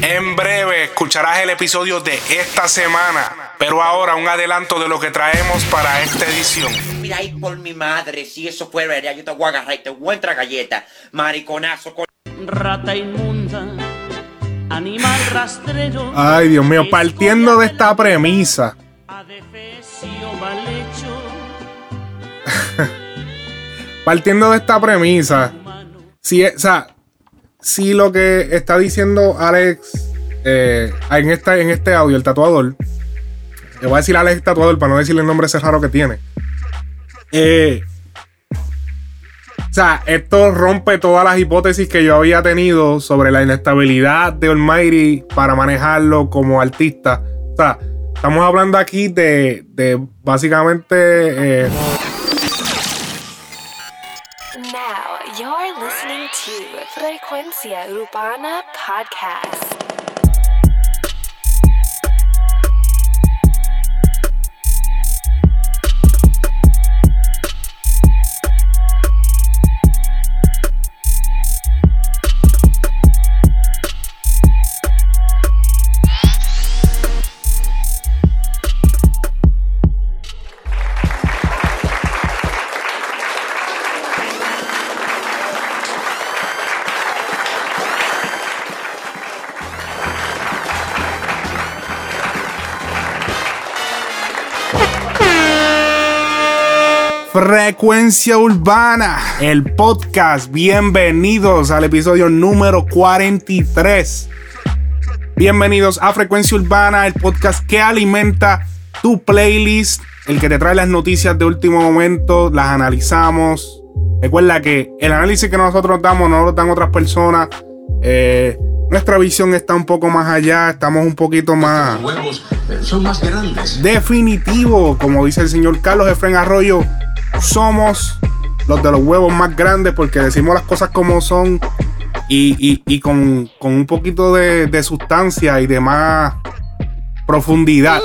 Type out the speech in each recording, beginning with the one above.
En breve escucharás el episodio de esta semana, pero ahora un adelanto de lo que traemos para esta edición. Mira ahí por mi madre, si eso fuera verdad, yo te voy a agarrar y te voy a entrar galleta, mariconazo. Con... Rata inmunda, animal rastrero. Ay, Dios mío, partiendo de esta premisa. Adefesio mal hecho, Partiendo de esta premisa. Si, o sea, si lo que está diciendo Alex eh, en, esta, en este audio, el tatuador, le voy a decir Alex tatuador para no decirle el nombre ese raro que tiene. Eh, o sea, esto rompe todas las hipótesis que yo había tenido sobre la inestabilidad de Almighty para manejarlo como artista. O sea, estamos hablando aquí de, de básicamente eh, to Frecuencia Urbana Podcast. Frecuencia Urbana, el podcast. Bienvenidos al episodio número 43. Bienvenidos a Frecuencia Urbana, el podcast que alimenta tu playlist, el que te trae las noticias de último momento, las analizamos. Recuerda que el análisis que nosotros damos no lo dan otras personas. Eh, nuestra visión está un poco más allá, estamos un poquito más huevos eh, son más grandes. definitivo, como dice el señor Carlos Efren Arroyo, somos los de los huevos más grandes porque decimos las cosas como son y, y- y con, con un poquito de, de sustancia y de más profundidad.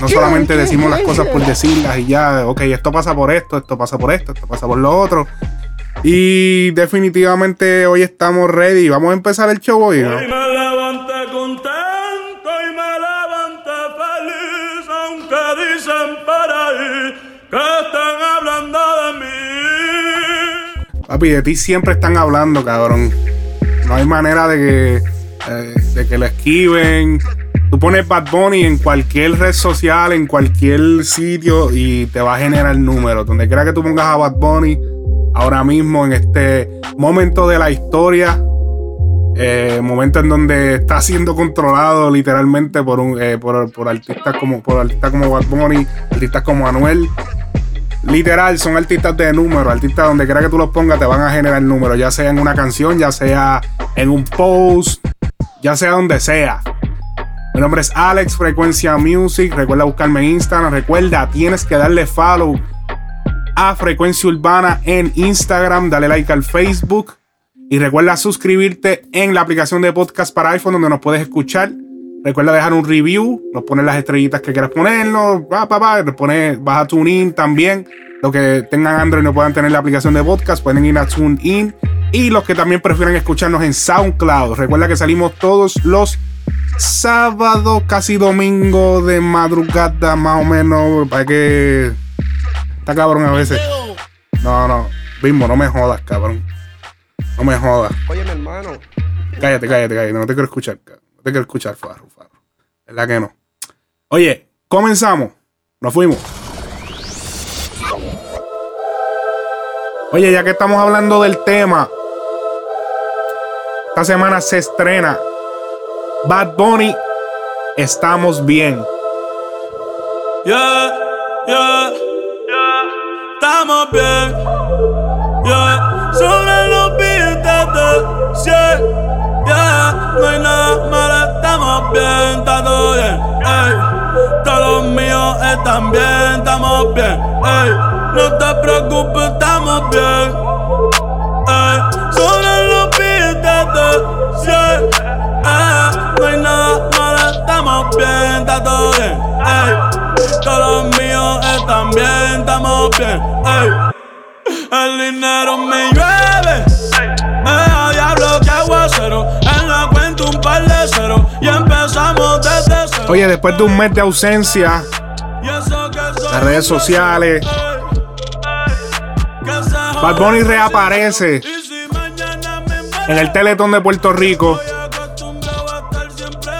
No solamente decimos las cosas por decirlas y ya, ok, esto pasa por esto, esto pasa por esto, esto pasa por lo otro. Y definitivamente hoy estamos ready. Vamos a empezar el show hoy, ¿no? Hoy me levanté contento y me levanté feliz, aunque dicen por ahí que están hablando de mí. Papi, de ti siempre están hablando, cabrón. No hay manera de que, eh, de que lo esquiven. Tú pones Bad Bunny en cualquier red social, en cualquier sitio y te va a generar números. Donde quiera que tú pongas a Bad Bunny, ahora mismo en este momento de la historia, eh, momento en donde está siendo controlado literalmente por un eh, por, por artistas como por artistas como Bad Bunny, artistas como Anuel. Literal, son artistas de número, artistas donde quiera que tú los pongas te van a generar números, ya sea en una canción, ya sea en un post, ya sea donde sea. Mi nombre es Alex Frecuencia Music. Recuerda buscarme en Instagram. Recuerda, tienes que darle follow a Frecuencia Urbana en Instagram. Dale like al Facebook. Y recuerda suscribirte en la aplicación de podcast para iPhone donde nos puedes escuchar. Recuerda dejar un review, nos pones las estrellitas que quieras ponernos, va, pa, pones, vas a TuneIn también. Los que tengan Android no puedan tener la aplicación de podcast, pueden ir a TuneIn. Y los que también prefieran escucharnos en SoundCloud. Recuerda que salimos todos los sábados, casi domingo de madrugada, más o menos, para que... Está cabrón a veces. No, no, Bimbo, no me jodas, cabrón. No me jodas. Oye, mi hermano. Cállate, cállate, cállate. No te quiero escuchar. cabrón. No te quiero escuchar, Farro, Farro. ¿Verdad que no? Oye, comenzamos. Nos fuimos. Oye, ya que estamos hablando del tema, esta semana se estrena Bad Bunny. Estamos bien. Yeah, yeah, yeah, estamos bien. Yeah, sobre los beats de 100. Yeah, no hay nada malo, estamos bien, está todo bien. Ey, todos los míos están bien, estamos bien. Ey, no te preocupes, estamos bien. Ey, sobre los beats de 100. Eh, no hay nada malo, estamos bien, está todo bien. Ey, todos los míos están bien, estamos bien. Ey, el dinero me llueve. Me deja diablo que aguacero. En la cuenta un par de cero. Y empezamos desde cero. Oye, después de un mes de ausencia, las redes sociales, Bad Bunny reaparece en el Teletón de Puerto Rico,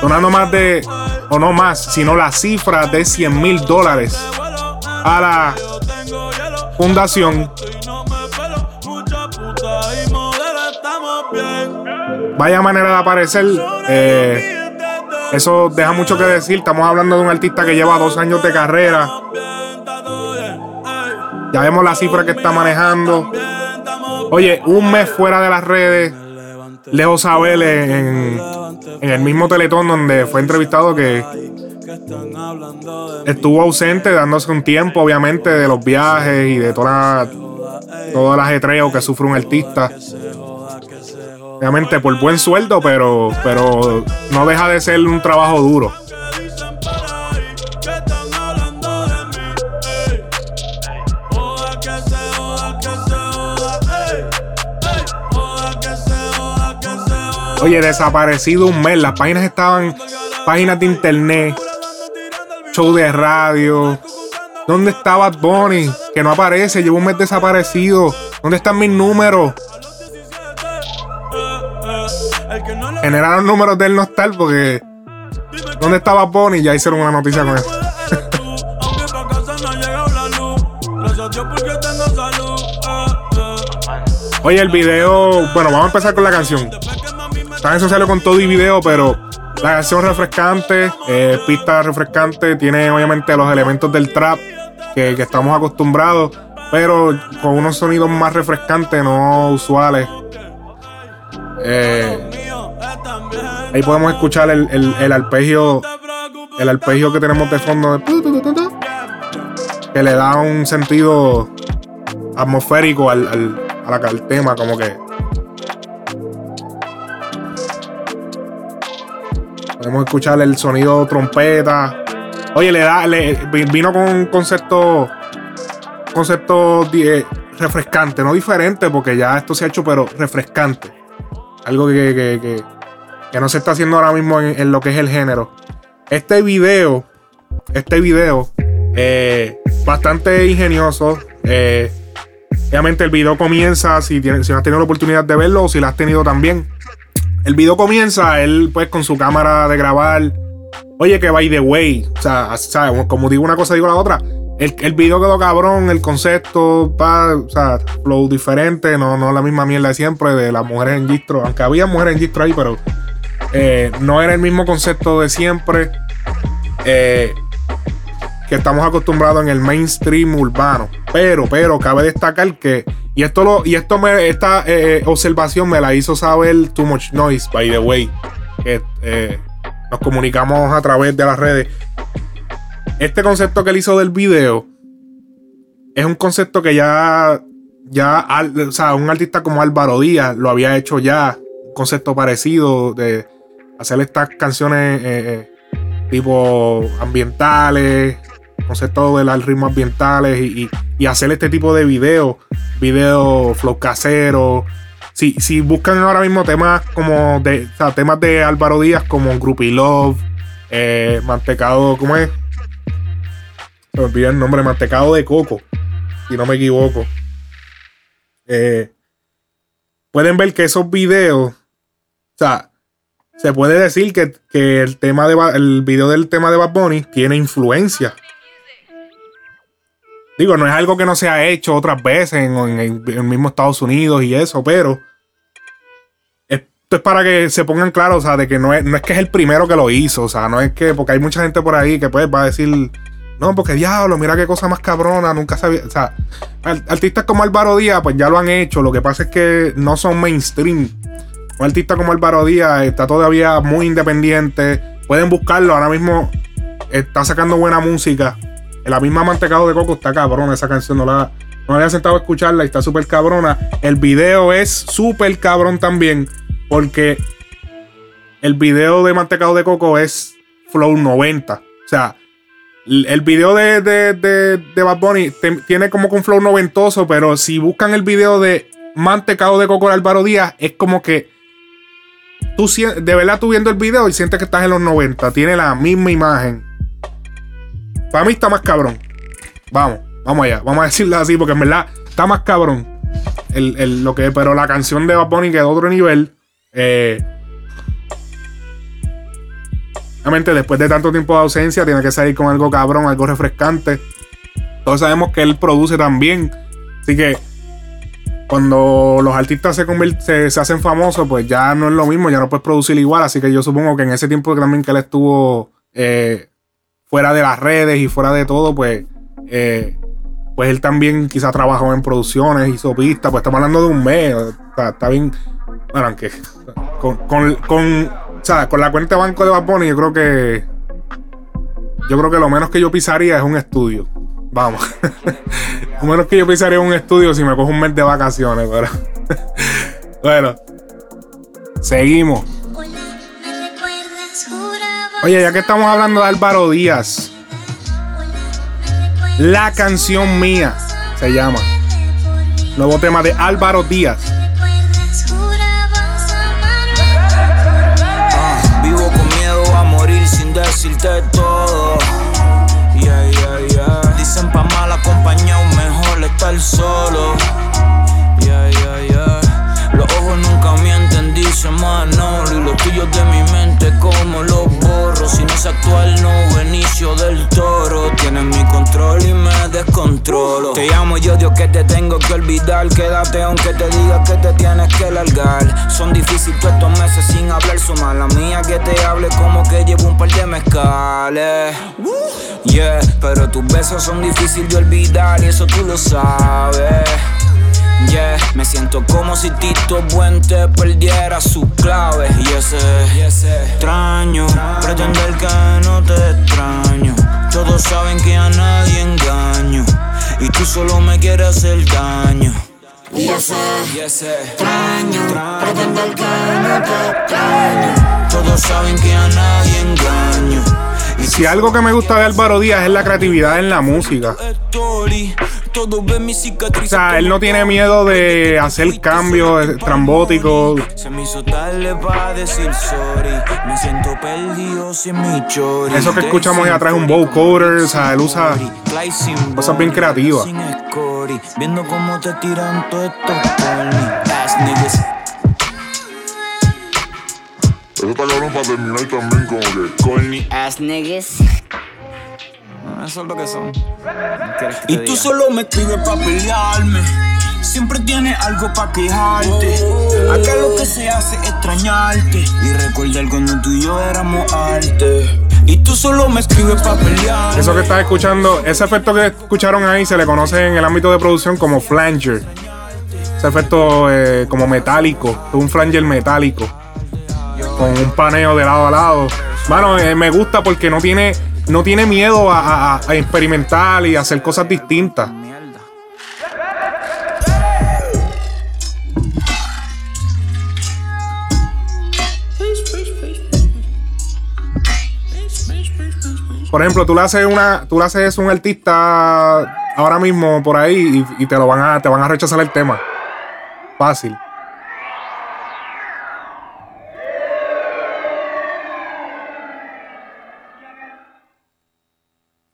donando más de, o no más, sino la cifra de 100 mil dólares a la fundación. Vaya manera de aparecer. eh, eso deja mucho que decir. Estamos hablando de un artista que lleva dos años de carrera. Ya vemos la cifra que está manejando. Oye, un mes fuera de las redes. Lejos Abel en, en el mismo Teletón donde fue entrevistado que estuvo ausente, dándose un tiempo, obviamente, de los viajes y de toda, todo el ajetreo que sufre un artista. Obviamente por buen sueldo, pero, pero no deja de ser un trabajo duro. Oye, desaparecido un mes. Las páginas estaban, páginas de internet, show de radio. ¿Dónde está Bad Bunny? Que no aparece, llevo un mes desaparecido. ¿Dónde están mis números? Generaron números de él no estar porque. ¿Dónde está Bad Bunny? Ya hicieron una noticia con eso. Oye, el video. Bueno, vamos a empezar con la canción. Está en sociales con todo y video, pero la canción refrescante, eh, pista refrescante, tiene obviamente los elementos del trap que, estamos acostumbrados, pero con unos sonidos más refrescantes, no usuales. Eh, también. ahí podemos escuchar el, el, arpegio, el arpegio que tenemos de fondo, que le da un sentido atmosférico al tema, como que. Podemos escuchar el sonido trompeta. Oye, le da, le, vi- vino con un concepto, concepto eh, refrescante, no diferente, porque ya esto se ha hecho, pero refrescante. Algo que, que- que- no se está haciendo ahora mismo en, en lo que es el género. Este video, este video, eh, bastante ingenioso. eh, obviamente el video comienza, si, tienes, si no has tenido la oportunidad de verlo o si la has tenido también. El video comienza, él pues con su cámara de grabar. Oye, que by the way, o sea, ¿sabes? como digo una cosa, digo la otra. El, el video quedó cabrón, el concepto, pa, o sea, flow diferente, no, no la misma mierda de siempre de las mujeres en gistro, aunque había mujeres en gistro ahí, pero eh, no era el mismo concepto de siempre eh, que estamos acostumbrados en el mainstream urbano. Pero, pero cabe destacar que y esto lo y esto me esta eh, observación me la hizo saber Too Much Noise, by the way, que eh, nos comunicamos a través de las redes. Este concepto que él hizo del video es un concepto que ya ya o sea, un artista como Álvaro Díaz lo había hecho ya, un concepto parecido de hacer estas canciones eh, tipo ambientales, concepto del ritmo ambientales y, y- y hacer este tipo de videos, videos flow casero. Si, si buscan ahora mismo temas como de, o sea, temas de Álvaro Díaz como Groupie Love, eh, Mantecado, ¿cómo es? Me olvidó el nombre, Mantecado de Coco, si no me equivoco. Eh, pueden ver que esos videos, o sea, se puede decir que, que el tema de el video del tema de Bad Bunny tiene influencia. Digo, no es algo que no se ha hecho otras veces en, el mismo Estados Unidos y eso, pero esto es para que se pongan claros, o sea, de que no es, no es que es el primero que lo hizo, o sea, no es que, porque hay mucha gente por ahí que pues va a decir, no, porque diablo, mira qué cosa más cabrona, nunca sabía, o sea, artistas como Álvaro Díaz, pues ya lo han hecho, lo que pasa es que no son mainstream. Un artista como Álvaro Díaz está todavía muy independiente. Pueden buscarlo. Ahora mismo está sacando buena música. La misma Mantecado de Coco está cabrona esa canción. No la, no había sentado a escucharla y está súper cabrona. El video es súper cabrón también. Porque el video de Mantecado de Coco es Flow 90. O sea, el video de, de, de, de Bad Bunny tiene como un flow noventoso, pero si buscan el video de Mantecado de Coco de Álvaro Díaz, es como que tú de verdad tú viendo el video y sientes que estás en los 90. Tiene la misma imagen. Para mí está más cabrón. Vamos, vamos allá. Vamos a decirlo así porque en verdad está más cabrón. El, el- lo que, pero la canción de Bad Bunny quedó otro nivel. Eh, después de tanto tiempo de ausencia tiene que salir con algo cabrón, algo refrescante. Todos sabemos que él produce también. Así que cuando los artistas se, se, se hacen famosos, pues ya no es lo mismo, ya no puedes producir igual. Así que yo supongo que en ese tiempo también que él estuvo eh, fuera de las redes y fuera de todo, pues, eh, pues él también quizá trabajó en producciones, hizo pistas, pues estamos hablando de un mes. Está bien. Bueno, aunque con, con, con, o sea, con la cuenta de banco de Bad yo creo que. Yo creo que lo menos que yo pisaría es un estudio. Vamos. lo menos que yo pisaría es un estudio si me cojo un mes de vacaciones, pero. bueno. Seguimos. Oye, ya que estamos hablando de Álvaro Díaz, la canción mía se llama. Nuevo tema de Álvaro Díaz. Ah, vivo con miedo a morir sin decirte todo. Yeah, yeah, yeah. Dicen pa' mal acompañado, mejor estar solo. Manolo. Y los tuyos de mi mente, como los borro. Si no es actual, no Benicio del Toro. Tienen mi control y me descontrolo. Te llamo y odio que te tengo que olvidar. Quédate aunque te diga que te tienes que largar. Son difíciles todos estos meses sin hablar. Su mala mía que te hable como que llevo un par de mezcales. Yeah, pero tus besos son difíciles de olvidar y eso tú lo sabes. Yeah, me siento como si Tito Puente perdiera sus claves y ese, y ese extraño, pretender que no te extraño. Todos saben que a nadie engaño y tú solo me quieres hacer daño. Y ese, y ese extraño, pretender que no te extraño. Todos saben que a nadie engaño. Y Si algo que me gusta de Álvaro Díaz es la creatividad en la música. O sea, él no tiene miedo de hacer cambios mi chori. Eso que escuchamos ahí atrás es un vocoder, o sea, él usa cosas bien creativas. Viendo cómo te tiran todos estos. Eso está cabrón para terminar también como que. Corny ass niggas. Eso es lo que son. Y tú solo me escribes para pelearme. Siempre tienes algo para quejarte. Acá lo que se hace es extrañarte. Y recordar cuando tú y yo éramos arte. Y tú solo me escribes para pelear. Eso que estás escuchando, ese efecto que escucharon ahí se le conoce en el ámbito de producción como flanger. Ese efecto eh, como metálico, un flanger metálico. Con un paneo de lado a lado. Bueno, eh, me gusta porque no tiene, no tiene miedo a, experimentar y hacer cosas distintas. Por ejemplo, tú le haces una, tú le haces un artista ahora mismo por ahí y, y te lo van a, te van a rechazar el tema. Fácil.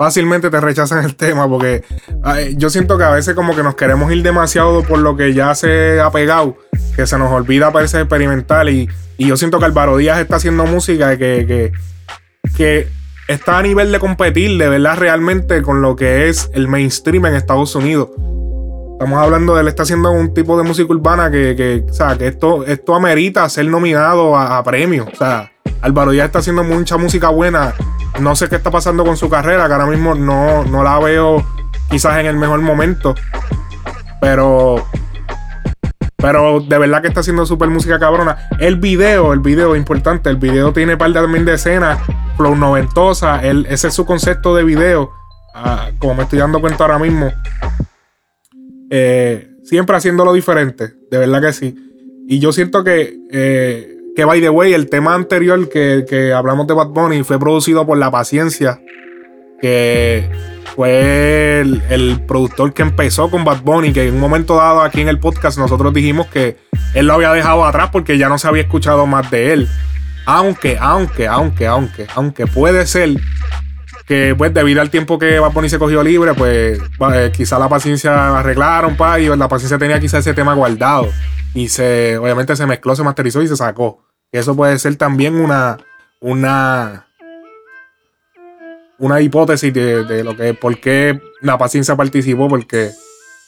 Fácilmente te rechazan el tema porque yo siento que a veces como que nos queremos ir demasiado por lo que ya se ha pegado, que se nos olvida parece experimental y, y yo siento que Álvaro Díaz está haciendo música que, que, que está a nivel de competir de verdad realmente con lo que es el mainstream en Estados Unidos. Estamos hablando de él está haciendo un tipo de música urbana que, que, o sea, que esto, esto amerita ser nominado a, a premios. O sea, Álvaro Díaz está haciendo mucha música buena. No sé qué está pasando con su carrera, que ahora mismo no, no la veo quizás en el mejor momento. Pero pero de verdad que está haciendo súper música cabrona. El video, el video importante. El video tiene par de, también de escenas, flow noventosa. El, ese es su concepto de video. Ah, como me estoy dando cuenta ahora mismo. Eh, siempre haciéndolo diferente. De verdad que sí. Y yo siento que, eh, que by the way, el tema anterior que, que hablamos de Bad Bunny fue producido por La Paciencia. que fue el, el productor que empezó con Bad Bunny, que en un momento dado aquí en el podcast nosotros dijimos que él lo había dejado atrás porque ya no se había escuchado más de él. Aunque, aunque, aunque, aunque, aunque puede ser pues debido al tiempo que Bad Bunny se cogió libre, pues eh, quizá la paciencia arreglaron, pa, y la paciencia tenía quizá ese tema guardado. Y se, obviamente se mezcló, se masterizó y se sacó. Eso puede ser también una, una, una hipótesis de, de lo que, por qué la paciencia participó, porque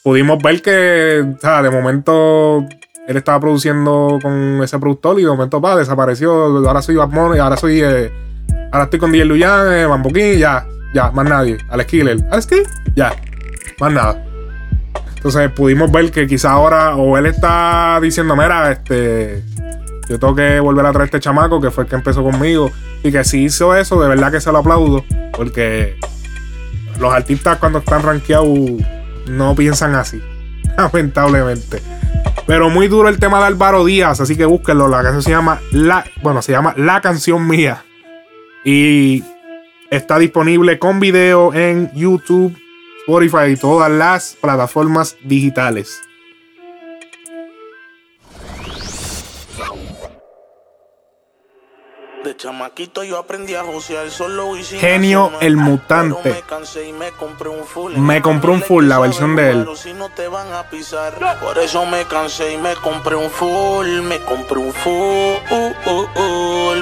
pudimos ver que, o sea, de momento él estaba produciendo con ese productor y de momento, pa, desapareció. Ahora soy Bad Bunny, ahora soy, eh, ahora estoy con DJ Luyan, eh, Bambuquín, ya, ya, más nadie. Alex Killer, Alex Killer, ya, más nada. Entonces pudimos ver que quizá ahora, o él está diciendo, mira, este, yo tengo que volver a traer este chamaco que fue el que empezó conmigo. Y que si hizo eso, de verdad que se lo aplaudo. Porque los artistas cuando están rankeados no piensan así. Lamentablemente. Pero muy duro el tema de Álvaro Díaz, así que búsquenlo. La canción se llama La, bueno, se llama La canción mía. Y está disponible con video en YouTube, Spotify y todas las plataformas digitales. De chamaquito yo aprendí a josear solo y sin Genio hacer el mutante. Me cansé y me compré un full. Me compré un full, la versión de él. Si no te van a pisar. Por eso me cansé y me compré un full. Me compré un full.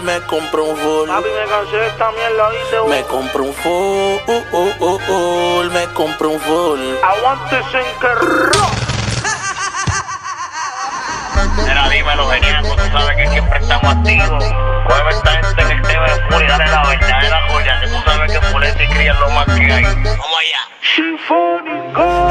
Me compré un full. me cansé de esta mierda, ¿viste? Me compré un full. Me compré un full. Aguántese en que. Mira, dímelo, genial, tú sabes que siempre estamos activos. Mueve esta gente en el tema de full y dale la verdadera joya, que tú sabes que Fulete y Cría es lo más que hay. Vamos allá.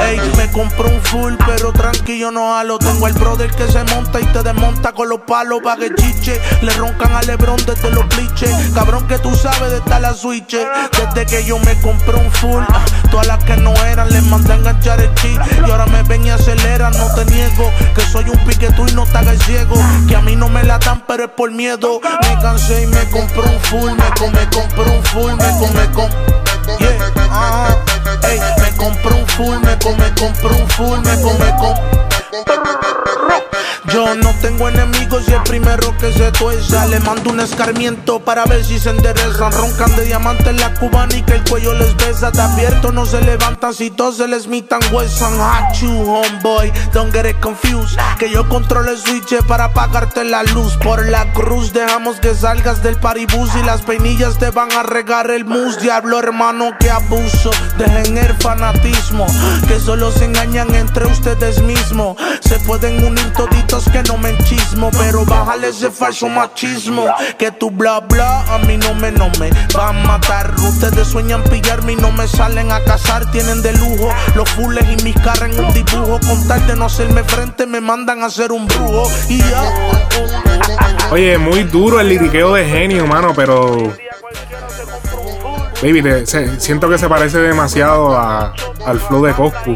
Ey, me compré un full, pero tranquilo no halo. Tengo al brother que se monta y te desmonta con los palos pa' que chiche. Le roncan a Lebron desde los bliches. Cabrón que tú sabes de estar la switch. Desde que yo me compré un full, ah, todas las que no eran les mandé a enganchar el chi. Y ahora me ven y aceleran, no te niego. Que soy un piquetú y no te hagas ciego. Que a mí no me la dan, pero es por miedo. Me cansé y me compré un full. Me, com- me compré un full, me, com- me, com- Yeah, ajá. Ey, me compré un full, me, com- me compré un full, me, com- me com- Yo no tengo enemigos y el primero que se tuerza Le mando un escarmiento para ver si se enderezan Roncan de diamante en la cubana y que el cuello les besa. Te advierto, no se levantan si todos se les mitan huesan. Hachu, homeboy, don't get it confused. Que yo controlo el switch para apagarte la luz. Por la cruz dejamos que salgas del paribus Y las peinillas te van a regar el mus. Diablo hermano, que abuso. Dejen el fanatismo Que solo se engañan entre ustedes mismos. Se pueden unir toditos que no me enchismo Pero bájale ese falso machismo. Que tu bla bla a mí no me, no me va a matar. Ustedes sueñan pillarme y no me salen a cazar. Tienen de lujo los fules y mis caras en un dibujo. Con tal de no hacerme frente me mandan a hacer un brujo. Y ya. Oye, muy duro el liriqueo de genio, mano, pero. Baby, te- se- siento que se parece demasiado a- al flow de Coscu.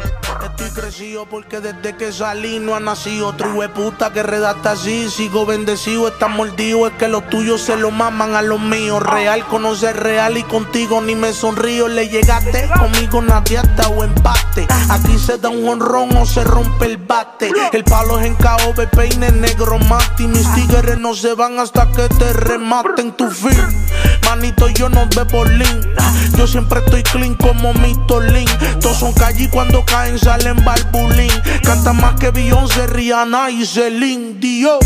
Crecido porque desde que salí no ha nacido otro puta que redacta así. Sigo bendecido, está mordido. Es que los tuyos se lo maman a los míos. Real conoce real y contigo ni me sonrío. Le llegaste conmigo nadie hasta o empate. Aquí se da un honrón o se rompe el bate. El palo es en caobe, peine negro mate. Mis tigres no se van hasta que te rematen tu fin. Manito, yo no bebo link. Yo siempre estoy clean como mi Tolín. Todos son calle y cuando caen salen barbulín. Canta más que Beyoncé, Rihanna y Celine Dion.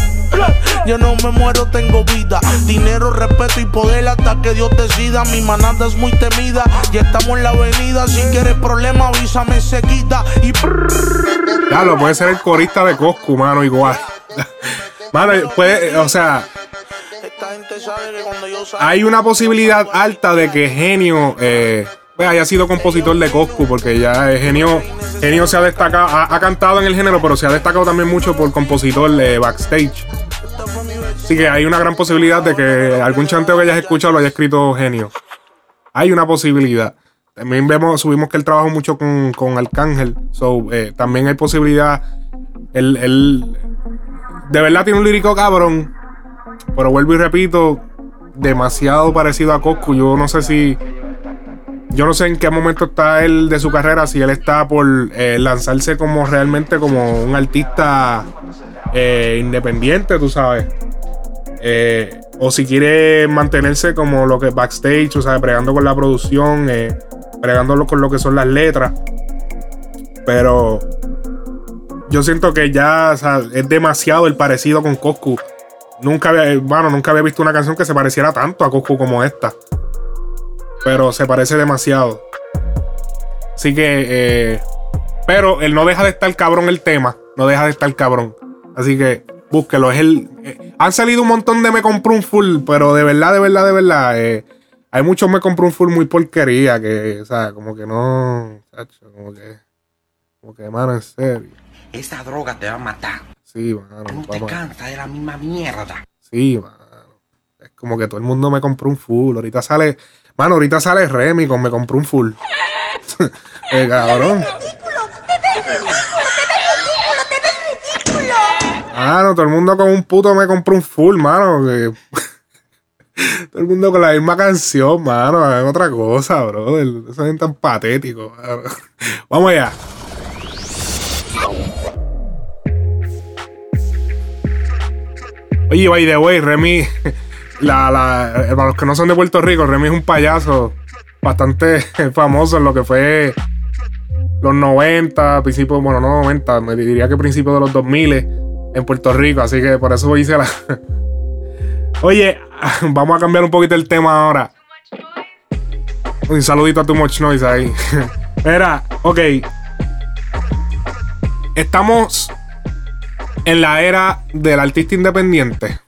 Yo no me muero, tengo vida. Dinero, respeto y poder hasta que Dios decida. Mi manada es muy temida. Y estamos en la avenida. Si quieres problema, avísame enseguida. Y Ya lo puede ser el corista de Coscu, mano, igual. Mano, puede, o sea, hay una posibilidad alta de que Genio eh, pues, haya sido compositor de Coscu, porque ya Genio, Genio se ha destacado, ha, ha cantado en el género, pero se ha destacado también mucho por compositor de backstage. Así que hay una gran posibilidad de que algún chanteo que hayas escuchado lo haya escrito Genio. Hay una posibilidad. También vemos, subimos que él trabajó mucho con, con Arcángel. So, eh, también hay posibilidad. Él, él de verdad tiene un lírico cabrón. Pero vuelvo y repito, demasiado parecido a Coscu. Yo no sé si yo no sé en qué momento está él de su carrera, si él está por eh, lanzarse como realmente como un artista eh, independiente, tú sabes. Eh, o si quiere mantenerse como lo que backstage, o sea, bregando con la producción, eh, con lo que son las letras. Pero yo siento que ya es demasiado el parecido con Coscu. Nunca había, bueno, nunca había visto una canción que se pareciera tanto a Coscu como esta. Pero se parece demasiado. Así que, eh, pero él no deja de estar cabrón el tema. No deja de estar cabrón. Así que búsquelo. Es el. eh, han salido un montón de Me Compré un Full, pero de verdad, de verdad, de verdad. eh, hay muchos Me Compré un Full muy porquería que, o sea, como que no. chacho, como que. Como que, mano, en serio. Esa droga te va a matar. Sí, mano. No te cansas de la misma mierda. Sí, mano. Es como que todo el mundo me compró un full. Ahorita sale. Mano, ahorita sale Remy con me compró un full. eh, cabrón. Mano, todo el mundo con un puto me compró un full, mano. que- todo el mundo con la misma canción, mano. Es otra cosa, bro. Eso es tan patético. mano. Vamos allá. Oye, by the way, Remy, la, la, para los que no son de Puerto Rico, Remy es un payaso bastante famoso en lo que fue los 90, principios, bueno, no 90, me diría que principios de los 2000 en Puerto Rico, así que por eso hice la... Oye, vamos a cambiar un poquito el tema ahora. Un saludito a Too Much Noise ahí. Mira, ok. Estamos en la era del artista independiente.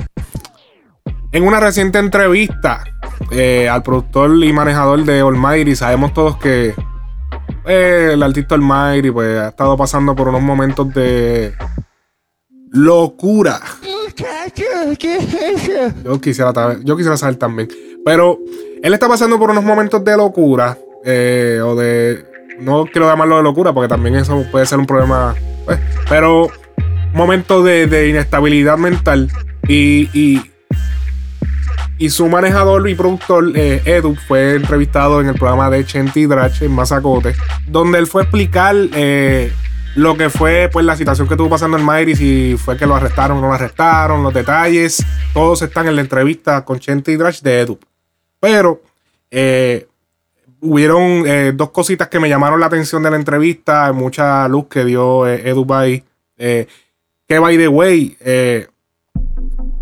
En una reciente entrevista eh, al productor y manejador de Almighty, sabemos todos que eh, el artista Almighty pues, ha estado pasando por unos momentos de locura. Yo quisiera, yo quisiera saber también. Pero él está pasando por unos momentos de locura. eh, o de. No quiero llamarlo de locura, porque también eso puede ser un problema. pues, pero momentos de, de inestabilidad mental. Y, y, y su manejador y productor, eh, Edu, fue entrevistado en el programa de Chenti Drach en Mazacote, donde él fue a explicar eh, lo que fue pues, la situación que estuvo pasando en Mayri, si fue que lo arrestaron o no lo arrestaron, los detalles, todos están en la entrevista con Chenti Drach de Edu. Pero eh, hubieron eh, dos cositas que me llamaron la atención de la entrevista, mucha luz que dio eh, Edu Bay. que by the way,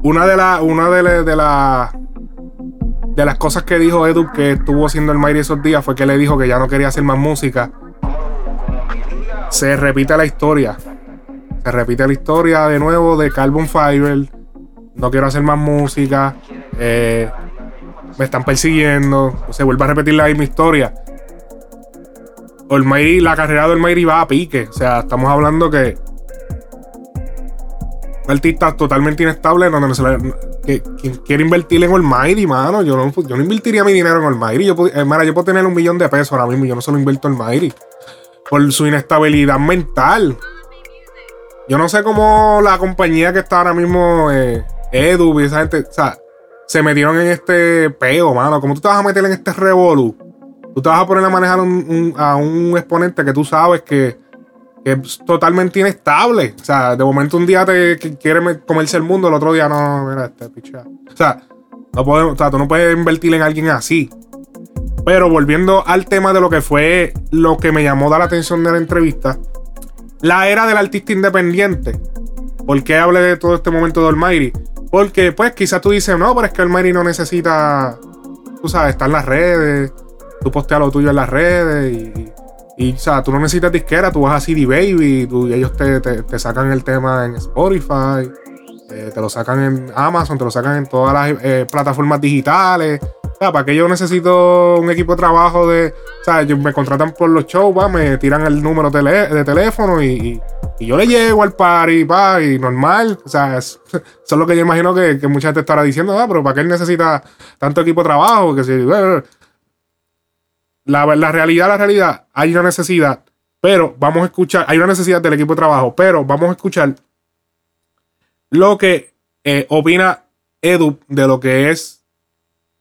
una de las una de, la- de, la- de las cosas que dijo Edu que estuvo haciendo el Mayri esos días fue que le dijo que ya no quería hacer más música. Se repite la historia. Se repite la historia de nuevo de Carbon Fiber. No quiero hacer más música. eh, me están persiguiendo. Se vuelve a repetir la misma historia. La carrera de Almighty va a pique. O sea, estamos hablando que artista totalmente inestable donde no se le- que, que quiere invertir en Almighty, mano. Yo no, yo invertiría mi dinero en Almighty. Yo, eh, yo puedo tener un millón de pesos ahora mismo yo no se lo invierto en Almighty. Por su inestabilidad mental. Yo no sé cómo la compañía que está ahora mismo, eh, Edu y esa gente, o sea, se metieron en este peo, mano. ¿Cómo tú te vas a meter en este revolú? Tú te vas a poner a manejar a un exponente que tú sabes que, que es totalmente inestable. O sea, de momento un día te quiere me- comerse el mundo, el otro día no, mira, este picha. O sea, no podemos, o sea, tú no puedes invertir en alguien así. Pero volviendo al tema de lo que fue lo que me llamó la atención de la entrevista, la era del artista independiente. ¿Por qué hablé de todo este momento de Almighty? Porque, pues, quizás tú dices, no, pero es que Almighty no necesita, tú sabes, estar en las redes, tú posteas lo tuyo en las redes y, y, o sea, tú no necesitas disquera, tú vas a CD Baby tú- y ellos te, te- te sacan el tema en Spotify, eh, te lo sacan en Amazon, te lo sacan en todas las eh, plataformas digitales. O sea, ¿para qué yo necesito un equipo de trabajo de. O sea, ellos me contratan por los shows, va, me tiran el número de teléfono y, y- y yo le llego al party, va, y normal. O sea, es- eso es lo que yo imagino que, que mucha gente estará diciendo, ah, pero ¿para qué él necesita tanto equipo de trabajo? Que si. La, la realidad, la realidad, hay una necesidad, pero vamos a escuchar, hay una necesidad del equipo de trabajo, pero vamos a escuchar lo que eh, opina Edu de lo que es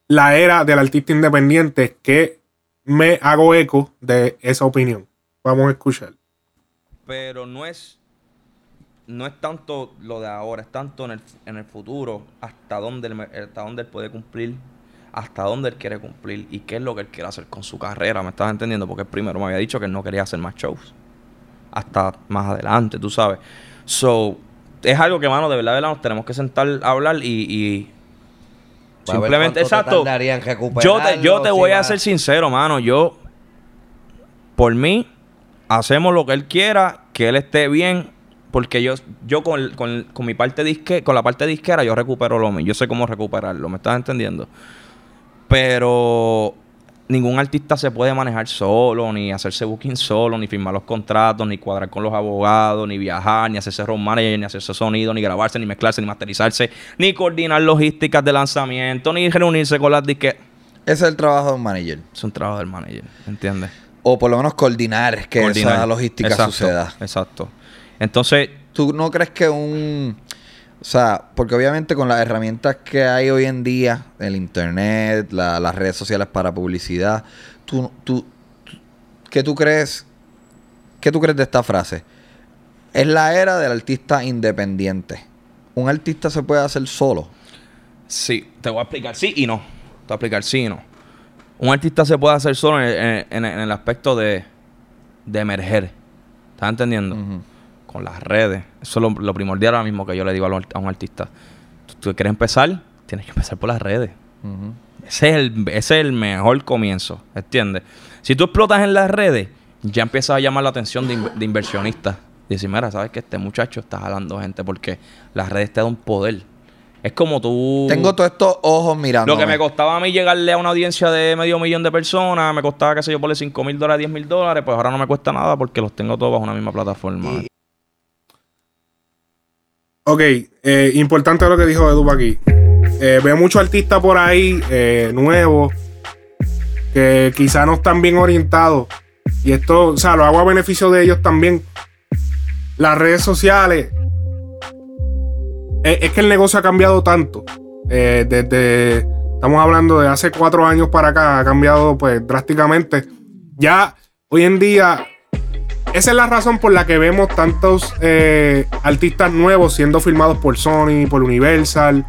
la era del artista independiente, que me hago eco de esa opinión. Vamos a escuchar. Pero no es. No es tanto lo de ahora, es tanto en el, en el futuro, hasta dónde, me- hasta dónde él puede cumplir, hasta dónde él quiere cumplir y qué es lo que él quiere hacer con su carrera. ¿Me estás entendiendo? Porque él primero me había dicho que él no quería hacer más shows. Hasta más adelante, tú sabes. So, es algo que, mano, de verdad, de verdad, nos tenemos que sentar a hablar y. y simplemente, te exacto. en Yo te, yo te si voy va- a ser sincero, mano. Yo, por mí, hacemos lo que él quiera, que él esté bien. Porque yo, yo con, con- con mi parte disque, con la parte disquera, yo recupero lo mío. Yo sé cómo recuperarlo, ¿me estás entendiendo? Pero ningún artista se puede manejar solo, ni hacerse booking solo, ni firmar los contratos, ni cuadrar con los abogados, ni viajar, ni hacerse road manager, ni hacerse sonido, ni grabarse, ni mezclarse, ni masterizarse, ni coordinar logísticas de lanzamiento, ni reunirse con las disques. Ese es el trabajo de un manager. Es un trabajo del manager, ¿entiendes? O por lo menos coordinar que Coordinar. esa logística Exacto, suceda. Exacto. Entonces, ¿Tú no crees que un... O sea, porque obviamente con las herramientas que hay hoy en día, el internet, la- las redes sociales para publicidad, tú, tú, tú- ¿qué tú crees? ¿Qué tú crees de esta frase? Es la era del artista independiente. ¿Un artista se puede hacer solo? Sí, te voy a explicar sí y no. Te voy a explicar sí y no. Un artista se puede hacer solo en, en- en- en el aspecto de, de emerger. ¿Estás entendiendo? Con las redes. Eso es lo, lo primordial ahora mismo que yo le digo a, un artista. Tú, tú quieres empezar, tienes que empezar por las redes. Ese es, el, ese es el mejor comienzo, ¿entiendes? Si tú explotas en las redes, ya empiezas a llamar la atención de, in- de inversionistas. Y decir, mira, sabes que este muchacho está jalando gente porque las redes te dan poder. Es como tú... Tengo todos estos ojos mirando. Lo que me costaba a mí llegarle a una audiencia de medio millón de personas, me costaba, qué sé yo, ponle 5 mil dólares, 10 mil dólares, pues ahora no me cuesta nada porque los tengo todos bajo una misma plataforma. Ok, eh, importante lo que dijo Edu aquí. Eh, veo muchos artistas por ahí eh, nuevos que quizá no están bien orientados. Y esto, o sea, lo hago a beneficio de ellos también. Las redes sociales. Es, es que el negocio ha cambiado tanto. Eh, desde. Estamos hablando de hace cuatro años para acá. Ha cambiado pues drásticamente. Ya hoy en día esa es la razón por la que vemos tantos eh, artistas nuevos siendo filmados por Sony, por Universal,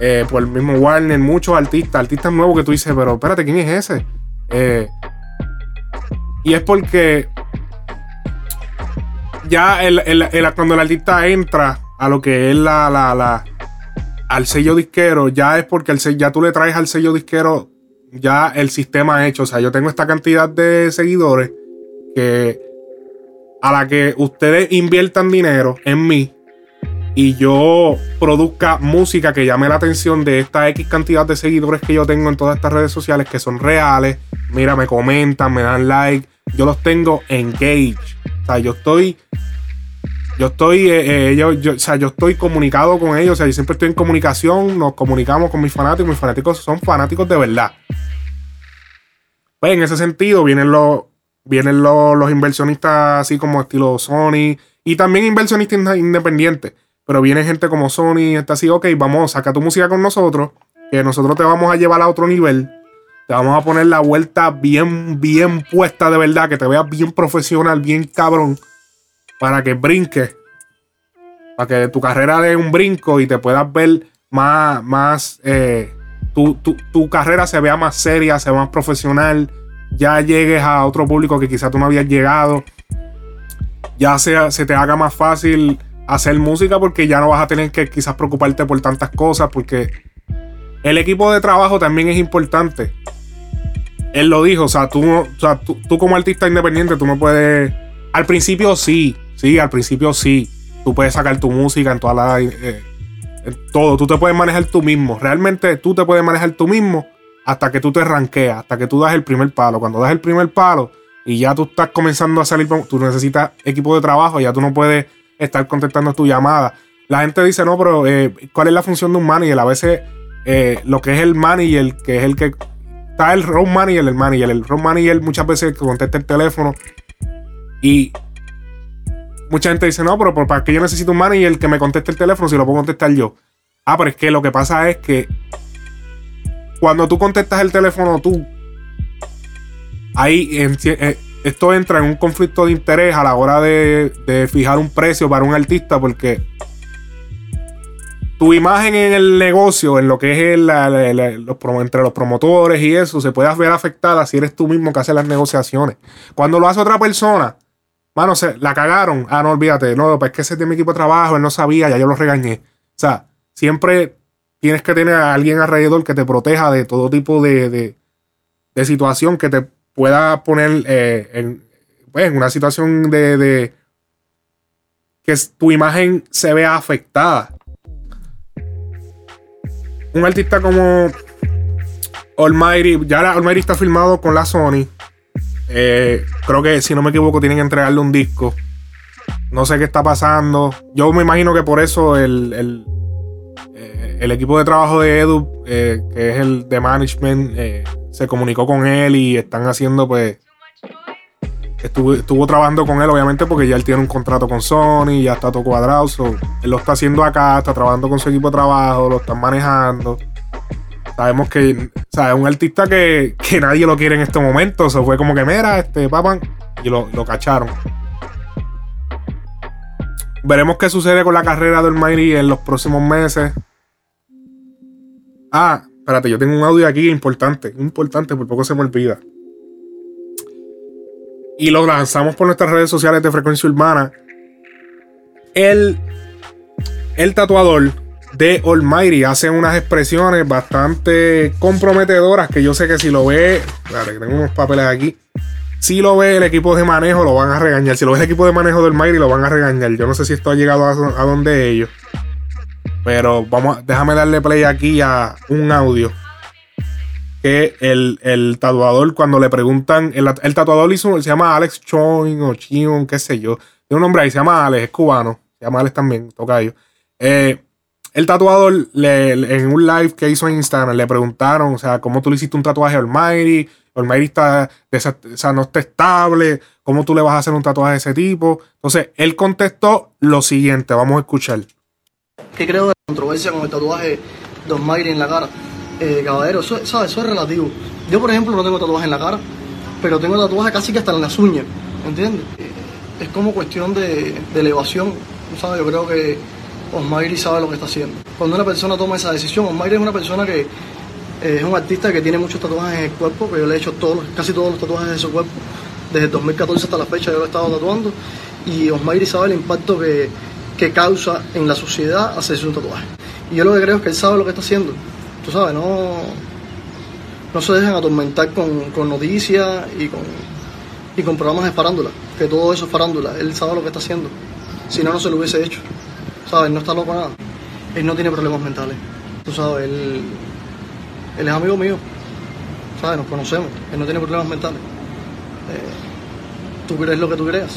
eh, por el mismo Warner, muchos artistas, artistas nuevos que tú dices, pero espérate, ¿quién es ese? Eh, y es porque ya el- el- cuando el artista entra a lo que es la, la, la- al sello disquero, ya es porque el ya tú le traes al sello disquero ya el sistema hecho. O sea, yo tengo esta cantidad de seguidores que a la que ustedes inviertan dinero en mí y yo produzca música que llame la atención de esta X cantidad de seguidores que yo tengo en todas estas redes sociales que son reales. Mira, me comentan, me dan like. Yo los tengo engaged. O sea, yo estoy. Yo estoy. eh, eh, yo, yo- o sea, yo estoy comunicado con ellos. O sea, yo siempre estoy en comunicación. Nos comunicamos con mis fanáticos. Mis fanáticos son fanáticos de verdad. Pues en ese sentido vienen los, vienen los, los inversionistas así como estilo Sony y también inversionistas inde- independientes. Pero viene gente como Sony, está así, ok, vamos, saca tu música con nosotros, que nosotros te vamos a llevar a otro nivel. Te vamos a poner la vuelta bien, bien puesta de verdad, que te veas bien profesional, bien cabrón, para que brinques, para que tu carrera dé un brinco y te puedas ver más, más, eh, tu, tu- tu carrera se vea más seria, se vea más profesional, ya llegues a otro público que quizá tú no habías llegado, ya sea, se te haga más fácil hacer música porque ya no vas a tener que quizás preocuparte por tantas cosas, porque el equipo de trabajo también es importante. Él lo dijo, o sea, tú, o sea, tú, tú como artista independiente, tú no puedes... Al principio sí, sí, al principio sí. Tú puedes sacar tu música en toda la... eh, en todo, tú te puedes manejar tú mismo. Realmente tú te puedes manejar tú mismo hasta que tú te ranqueas, hasta que tú das el primer palo. Cuando das el primer palo y ya tú estás comenzando a salir, tú necesitas equipo de trabajo, ya tú no puedes estar contestando tu llamada. La gente dice, no, pero eh, ¿cuál es la función de un manager? A veces eh, lo que es el manager, que es el que... Está el road manager, el manager. El road manager muchas veces contesta el teléfono y mucha gente dice, no, pero ¿para qué yo necesito un manager que me conteste el teléfono si lo puedo contestar yo? Ah, pero es que lo que pasa es que cuando tú contestas el teléfono tú, ahí eh, esto entra en un conflicto de interés a la hora de, fijar un precio para un artista porque tu imagen en el negocio, en lo que es entre los promotores y eso, se puede ver afectada si eres tú mismo que hace las negociaciones. Cuando lo hace otra persona, mano, se la cagaron. Ah, no, olvídate, no, pues es que ese es mi equipo de trabajo, él no sabía, ya yo lo regañé. O sea, siempre tienes que tener a alguien alrededor que te proteja de todo tipo de, de- situación que te pueda poner eh, en, pues, en una situación de, que tu imagen se vea afectada. Un artista como Almighty, ya Almighty está filmado con la Sony. Eh, creo que si no me equivoco tienen que entregarle un disco. No sé qué está pasando. Yo me imagino que por eso el, el, el equipo de trabajo de Edu, eh, que es el de management, eh, se comunicó con él y están haciendo pues... Estuvo, estuvo trabajando con él, obviamente, porque ya él tiene un contrato con Sony, ya está todo cuadrado. él lo está haciendo acá, está trabajando con su equipo de trabajo, lo están manejando. Sabemos que, o sea, es un artista que, que nadie lo quiere en este momento. Eso fue como que, mira, este, papan, y lo, lo cacharon. Veremos qué sucede con la carrera de Almighty en los próximos meses. Ah, espérate, yo tengo un audio aquí importante, importante, por poco se me olvida. Y lo lanzamos por nuestras redes sociales de Frecuencia Urbana. El, el tatuador de Almighty hace unas expresiones bastante comprometedoras que yo sé que si lo ve, espérate, tengo unos papeles aquí. Si lo ve el equipo de manejo, lo van a regañar. Si lo ve el equipo de manejo del Almighty, lo van a regañar. Yo no sé si esto ha llegado a, a donde ellos. Pero vamos, déjame darle play aquí a un audio. Que el, el tatuador, cuando le preguntan, el, el tatuador hizo, se llama Alex Choin o Chion, qué sé yo. Tiene un nombre ahí, se llama Alex, es cubano. Se llama Alex también, toca yo. Eh, el tatuador, le- en un live que hizo en Instagram, le preguntaron, o sea, ¿cómo tú le hiciste un tatuaje a Almighty? Almighty está, o sea, no está estable. ¿Cómo tú le vas a hacer un tatuaje de ese tipo? Entonces, él contestó lo siguiente, vamos a escuchar. ¿Qué creo de la controversia con el tatuaje de Almighty en la cara? Eh, caballero, eso, ¿sabes? eso es relativo. Yo, por ejemplo, no tengo tatuaje en la cara, pero tengo tatuaje casi que hasta en las uñas, ¿entiendes? Eh, Es como cuestión de, elevación, ¿sabes? Yo creo que Almighty sabe lo que está haciendo. Cuando una persona toma esa decisión, Almighty es una persona que eh, es un artista que tiene muchos tatuajes en el cuerpo, que yo le he hecho todos, casi todos los tatuajes de su cuerpo. Desde el 2014 hasta la fecha yo lo he estado tatuando y Osmairi sabe el impacto que, que causa en la sociedad hacerse un tatuaje. Y yo lo que creo es que él sabe lo que está haciendo. Tú sabes, no, no se dejen atormentar con, con noticias y con, y con programas de farándula, que todo eso es farándula. Él sabe lo que está haciendo. Si no, no se lo hubiese hecho. ¿Sabes? No está loco nada. Él no tiene problemas mentales. Tú sabes, él, él es amigo mío. ¿Sabes? Nos conocemos. Él no tiene problemas mentales. Eh, tú crees lo que tú creas,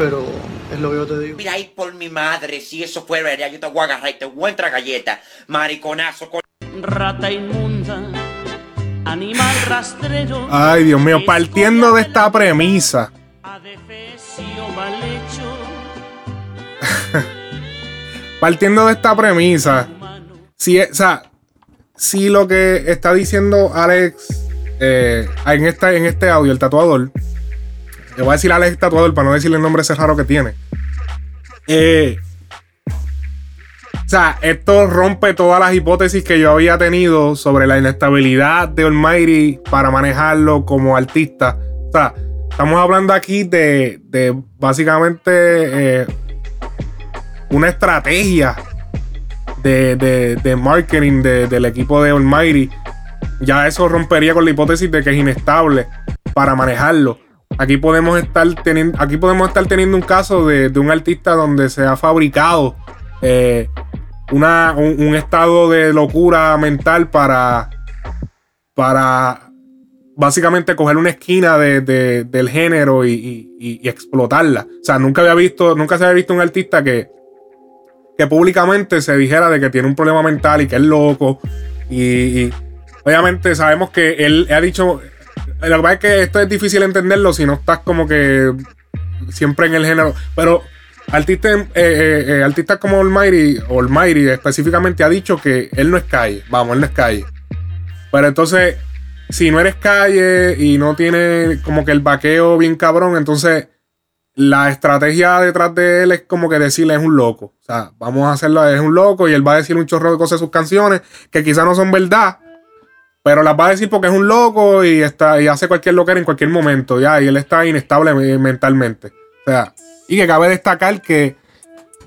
pero es lo que yo te digo. Mira ahí por mi madre, si eso fuera verdad, yo te voy a agarrar y te voy a entrar galleta. Mariconazo, con... Rata inmunda, animal rastrero. Ay, Dios mío, partiendo de esta premisa. adefesio mal hecho. Partiendo de esta premisa, si, o sea, si lo que está diciendo Alex eh, en, esta, en este audio, el tatuador, le voy a decir Alex tatuador para no decirle el nombre ese raro que tiene. Eh, o sea, esto rompe todas las hipótesis que yo había tenido sobre la inestabilidad de Almighty para manejarlo como artista. O sea, estamos hablando aquí de, básicamente eh, una estrategia de, de- de marketing de- del equipo de Almighty. Ya eso rompería con la hipótesis de que es inestable para manejarlo. Aquí podemos estar teniendo, aquí podemos estar teniendo un caso de, un artista donde se ha fabricado eh, una, un, estado de locura mental para, para básicamente coger una esquina de- de- del género y explotarla. O sea, nunca había visto, nunca se había visto un artista que, que públicamente se dijera de que tiene un problema mental y que es loco. Y, y obviamente sabemos que él ha dicho. Lo que pasa es que esto es difícil entenderlo si no estás como que siempre en el género. Pero artistas, eh, eh, eh, artistas como Almighty, Almighty específicamente ha dicho que él no es calle. Vamos, él no es calle. Pero entonces si no eres calle y no tienes como que el vaqueo bien cabrón, entonces la estrategia detrás de él es como que decirle es un loco. O sea, vamos a hacerlo, es un loco y él va a decir un chorro de cosas en sus canciones que quizás no son verdad, pero las va a decir porque es un loco y está y hace cualquier loquera en cualquier momento, ya, y él está inestable me- mentalmente. O sea, y que cabe destacar que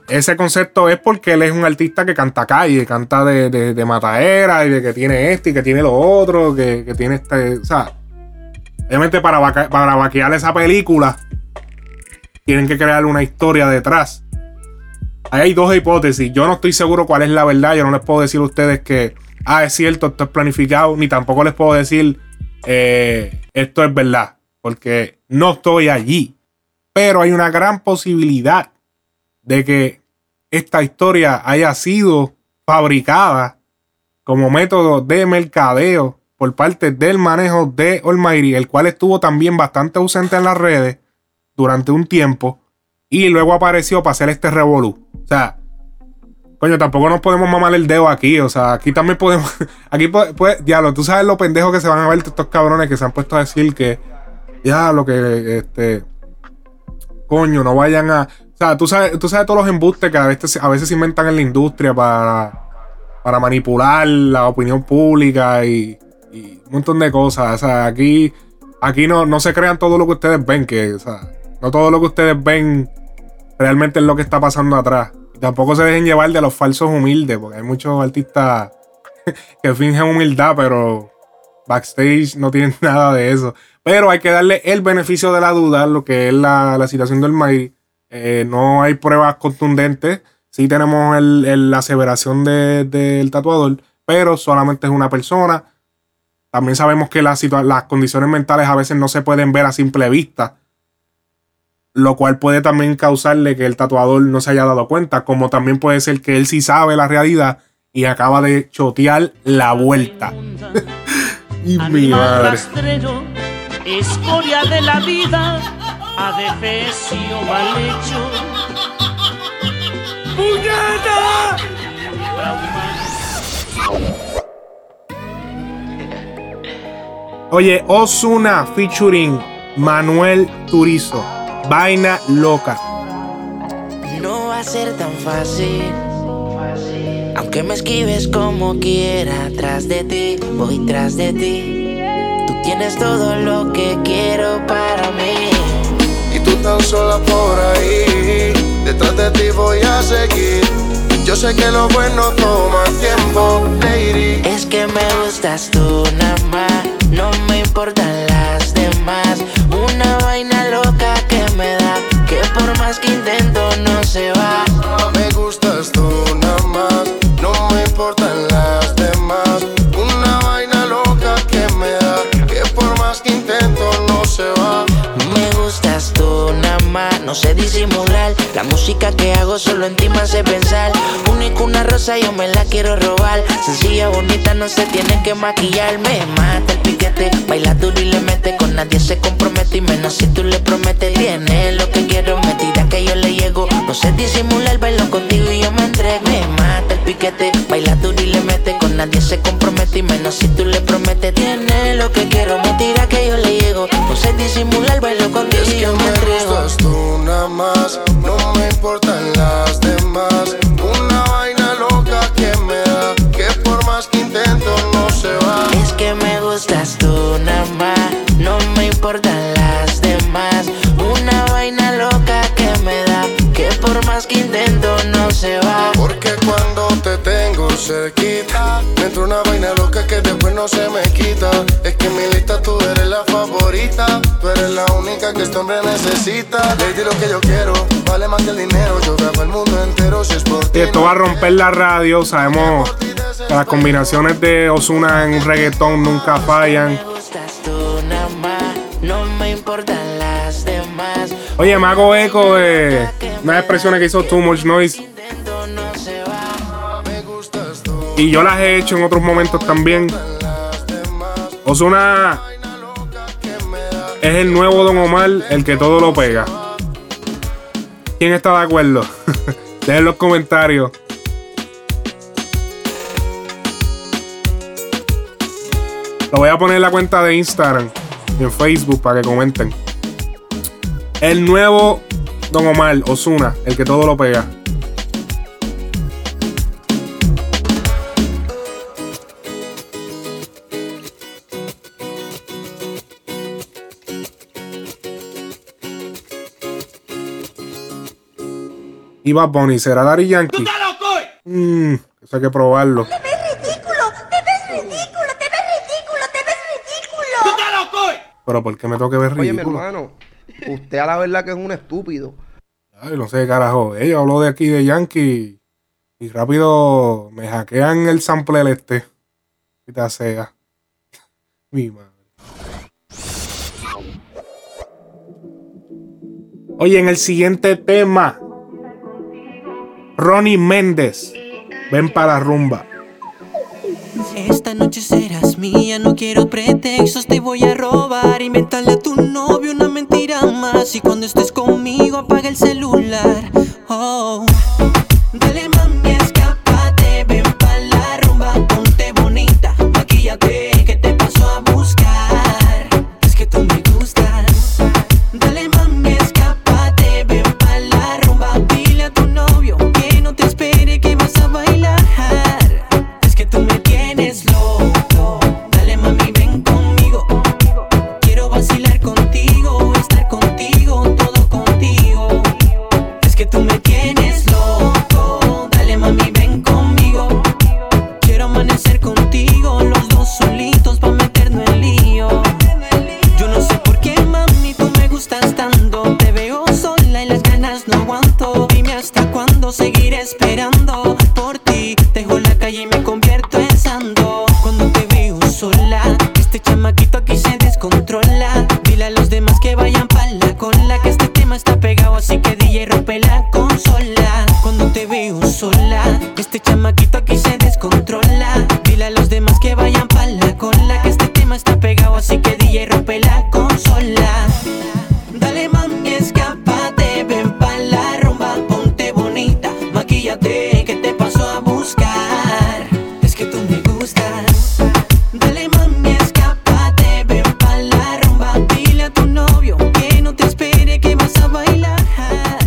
ese concepto es porque él es un artista que canta calle, canta de, de, de mataera y de que tiene este y que tiene lo otro, que, que tiene este. O sea, obviamente para, para vaquear esa película, tienen que crear una historia detrás. Ahí hay dos hipótesis. Yo no estoy seguro cuál es la verdad. Yo no les puedo decir a ustedes que, ah, es cierto, esto es planificado, ni tampoco les puedo decir, eh, esto es verdad, porque no estoy allí. Pero hay una gran posibilidad de que esta historia haya sido fabricada como método de mercadeo por parte del manejo de Almighty, el cual estuvo también bastante ausente en las redes durante un tiempo y luego apareció para hacer este revolú. O sea, coño, tampoco nos podemos mamar el dedo aquí. O sea, aquí también podemos. Aquí puede- diablo, tú sabes lo pendejo que se van a ver estos cabrones que se han puesto a decir que. Diablo, que este. Coño, no vayan a. O sea, tú sabes, tú sabes todos los embustes que a veces, a veces inventan en la industria para, para manipular la opinión pública y, y un montón de cosas. O sea, aquí, aquí no, no se crean todo lo que ustedes ven, que, o sea, no todo lo que ustedes ven realmente es lo que está pasando atrás. Tampoco se dejen llevar de los falsos humildes, porque hay muchos artistas que fingen humildad, pero backstage no tienen nada de eso. Pero hay que darle el beneficio de la duda, lo que es la, la situación del Mighty. Eh, no hay pruebas contundentes. Sí tenemos la aseveración de- del tatuador, pero solamente es una persona. También sabemos que situa- las condiciones mentales a veces no se pueden ver a simple vista lo cual puede también causarle que el tatuador no se haya dado cuenta, como también puede ser que él sí sabe la realidad y acaba de chotear la vuelta. y mi madre. rastrero, escoria de la vida, adefesio mal hecho. ¡Puñeta! Oye, Osuna featuring Manuel Turizo. Vaina loca. No va a ser tan fácil. Aunque me esquives como quiera, tras de ti, voy tras de ti. Tú tienes todo lo que quiero para mí. Y tú tan sola por ahí, detrás de ti voy a seguir. Yo sé que lo bueno toma tiempo, lady. Es que me gustas tú nada más, no me importan más que intento no se va. Me gustas tú nada más, no me importan las demás. Una vaina loca que me da, que por más que intento no se va. Me gustas tú nada más, no sé disimular. La música que hago solo en ti me hace pensar. Único una rosa, yo me la quiero robar. Sencilla, bonita, no se tiene que maquillar. Me mata el piquete, baila duro y le mete. Con nadie se compromete y menos si tú le prometes. Tiene lo que quiero, me No sé disimular, bailo contigo y yo me entrego. Me mata el piquete, baila duro y le mete. Con nadie se compromete y menos si tú le prometes. Tiene lo que quiero, me tira que yo le llego. No sé disimular, bailo contigo y yo me Me entrego. tú nada más, no me importan las demás. Una por más que intento no se va. Porque cuando te tengo cerquita, me entra una vaina loca que después no se me quita. Es que en mi lista tú eres la favorita, tú eres la única que este hombre necesita. Lady, lo que yo quiero, vale más que el dinero. Yo grabo el mundo entero si es por ti. Y esto va a romper la radio. Sabemos que las combinaciones de Osuna en un reggaetón nunca fallan. Gustas tú nada más, no me importan. Oye, me hago eco de unas expresiones que hizo Too Much Noise. Y yo las he hecho en otros momentos también. Osuna es el nuevo Don Omar, el que todo lo pega. ¿Quién está de acuerdo? Dejen en los comentarios. Lo voy a poner en la cuenta de Instagram y en Facebook para que comenten. El nuevo Don Omar, Osuna, el que todo lo pega. Y Bad Bunny, ¿será Daddy Yankee? Mmm, eso hay que probarlo. Pero ¿por qué me tengo que ver Oye, mi ridículo? hermano, usted a la verdad que es un estúpido. Ay, no sé, carajo. Ella habló de aquí de Yankee y rápido me hackean el sample del este. Y te sea. Mi madre. Oye, en el siguiente tema, Ronnie Méndez. Ven para la rumba. Esta noche serás mía, no quiero pretextos, te voy a robar. Invéntale a tu novio una mentira más. Y cuando estés conmigo, apaga el celular. Oh,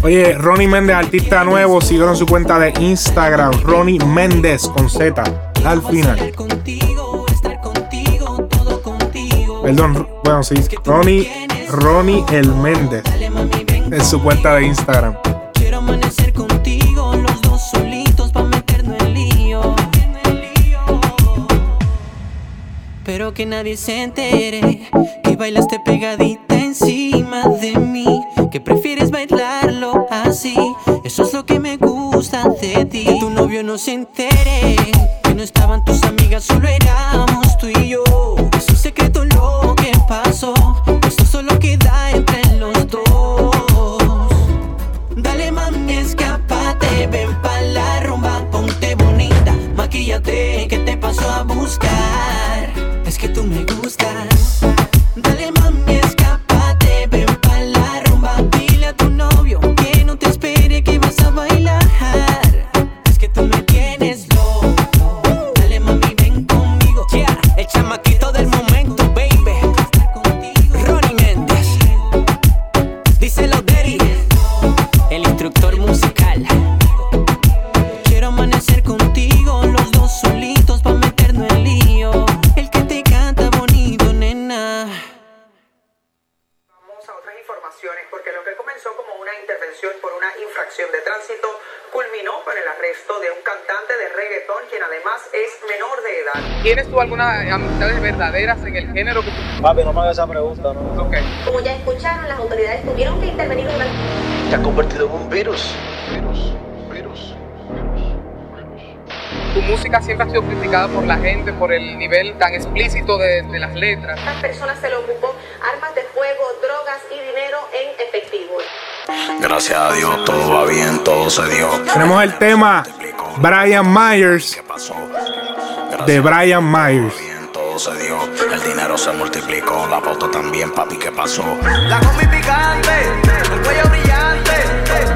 Oye, Ronnie Méndez, artista nuevo, síguelo en su cuenta de Instagram, Ronnie Méndez con Z al final. Perdón, bueno, sí, Ronnie, Ronnie el Méndez en su cuenta de Instagram. Quiero amanecer contigo, los dos solitos pa' meternos en lío. Pero que nadie se entere que bailaste pegadita encima de mí. Que prefieres así. Eso es lo que me gusta de ti. Tu novio no se entere. Que no estaban tus amigas, solo éramos tú y yo. Verdaderas en el género que tú... Papi, no me hagas esa pregunta, ¿no? Ok. Como ya escucharon, las autoridades tuvieron que intervenir una... Te ha convertido en un virus. Tu música siempre ha sido criticada por la gente por el nivel tan explícito de, de las letras. Estas personas se le ocupó armas de fuego, drogas y dinero en efectivo. Gracias a Dios, todo va bien, todo se dio. Tenemos el tema Brian Myers de Brian Myers. Todo se dio, el dinero se multiplicó, la foto también, papi, ¿qué pasó? La combi picante, el cuello brillante,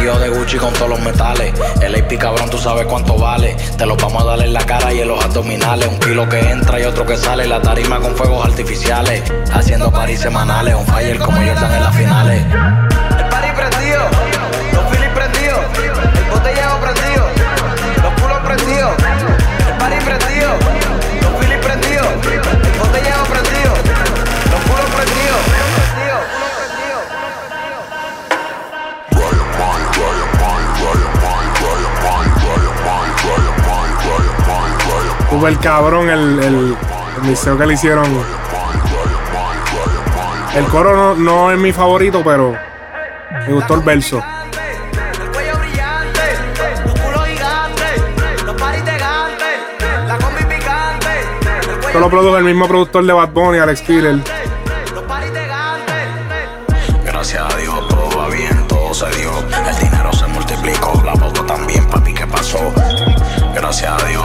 Vestido de Gucci con todos los metales. El AP cabrón, tú sabes cuánto vale. Te lo vamos a dar en la cara y en los abdominales. Un kilo que entra y otro que sale. La tarima con fuegos artificiales. Haciendo paris semanales. Un fire como Jordan en las finales. El party prendido, Super cabrón el, el, el mixeo que le hicieron. El coro no, no es mi favorito, pero me gustó el verso. Esto lo produjo el mismo productor de Bad Bunny, Alex Killer. Gracias a Dios todo va bien, todo se dio. El dinero se multiplicó, la foto también, papi, ¿qué pasó? Gracias a Dios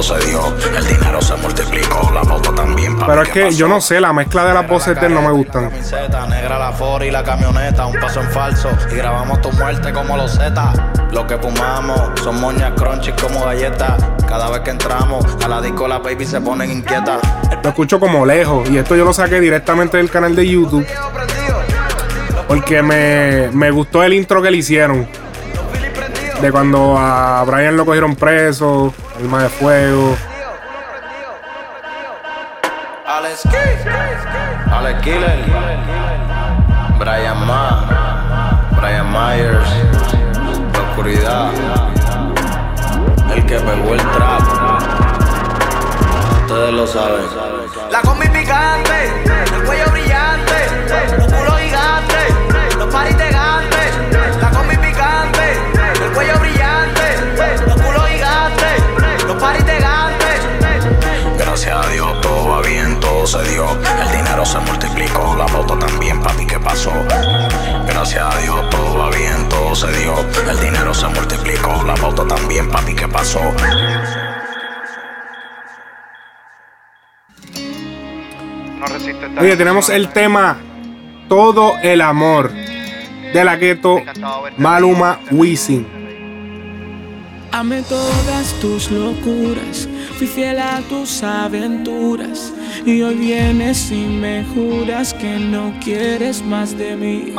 todo se dio. El dinero se multiplicó, la también. Pero es que yo no sé, la mezcla de las voces de él no me gustan. Camiseta negra la Ford y la camioneta, un paso en falso. Y grabamos tu muerte como los Z. Lo que fumamos son moñas crunchy como galletas. Cada vez que entramos a la disco, la baby se ponen inquietas. Lo escucho como lejos. Y esto yo lo saqué directamente del canal de YouTube. Porque me, me gustó el intro que le hicieron. De cuando a Brian lo cogieron preso, Alma de Fuego. Alex Alex Killer, Brian Ma, Brian Myers, La Oscuridad, el que pegó el trap. Ustedes lo saben. La combi picante, se multiplicó, la foto también, papi, ¿qué pasó? Gracias a Dios todo va bien, todo se dio. El dinero se multiplicó, la foto también, papi, ¿qué pasó? Oye, tenemos el tema Todo el amor de la gueto Maluma Wisin. Amé todas tus locuras, fui fiel a tus aventuras. Y hoy vienes y me juras que no quieres más de mí.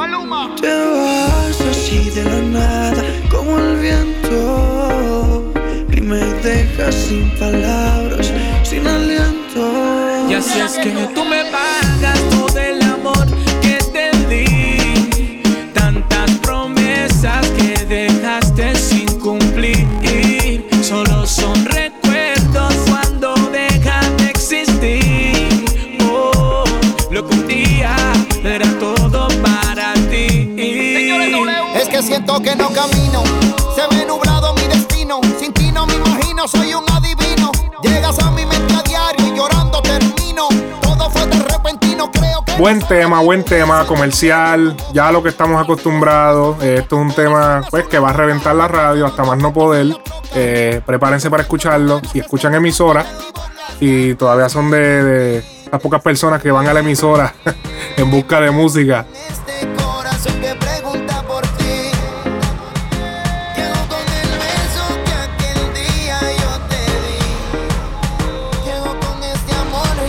Te vas así de la nada, como el viento. Y me dejas sin palabras, sin aliento. Y así es que tú me pagas siento que no camino, se ve nublado mi destino. Sin ti no me imagino, soy un adivino. Llegas a mi mente a diario y llorando termino. Todo fue de repentino, creo que. Buen tema, buen tema, comercial, ya a lo que estamos acostumbrados. Eh, esto es un tema pues que va a reventar la radio hasta más no poder. Eh, prepárense para escucharlo. Si escuchan emisora y todavía son de, de las pocas personas que van a la emisora en busca de música.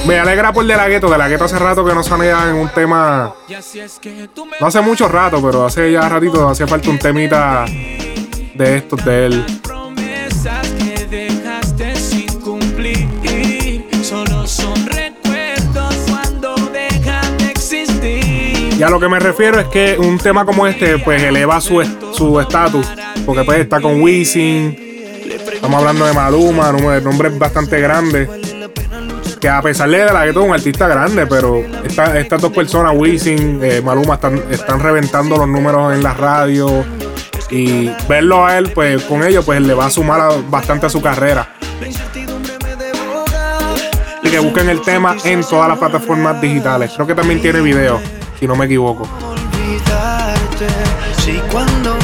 Me alegra por De La Gueto. De La Gueto hace rato que no salía en un tema. No hace mucho rato, pero hace ya ratito hacía falta un temita de estos de él. Y a lo que me refiero es que un tema como este, pues eleva su est- su estatus. Porque pues está con Wisin. Estamos hablando de Maluma, nombre, nombre es bastante grande. Que a pesar de la gueto es un artista grande, pero esta- estas dos personas, Wisin, eh, Maluma, están, están reventando los números en la radio. Y verlo a él, pues con ellos, pues le va a sumar bastante a su carrera. Y que busquen el tema en todas las plataformas digitales. Creo que también tiene video, si no me equivoco. Si cuando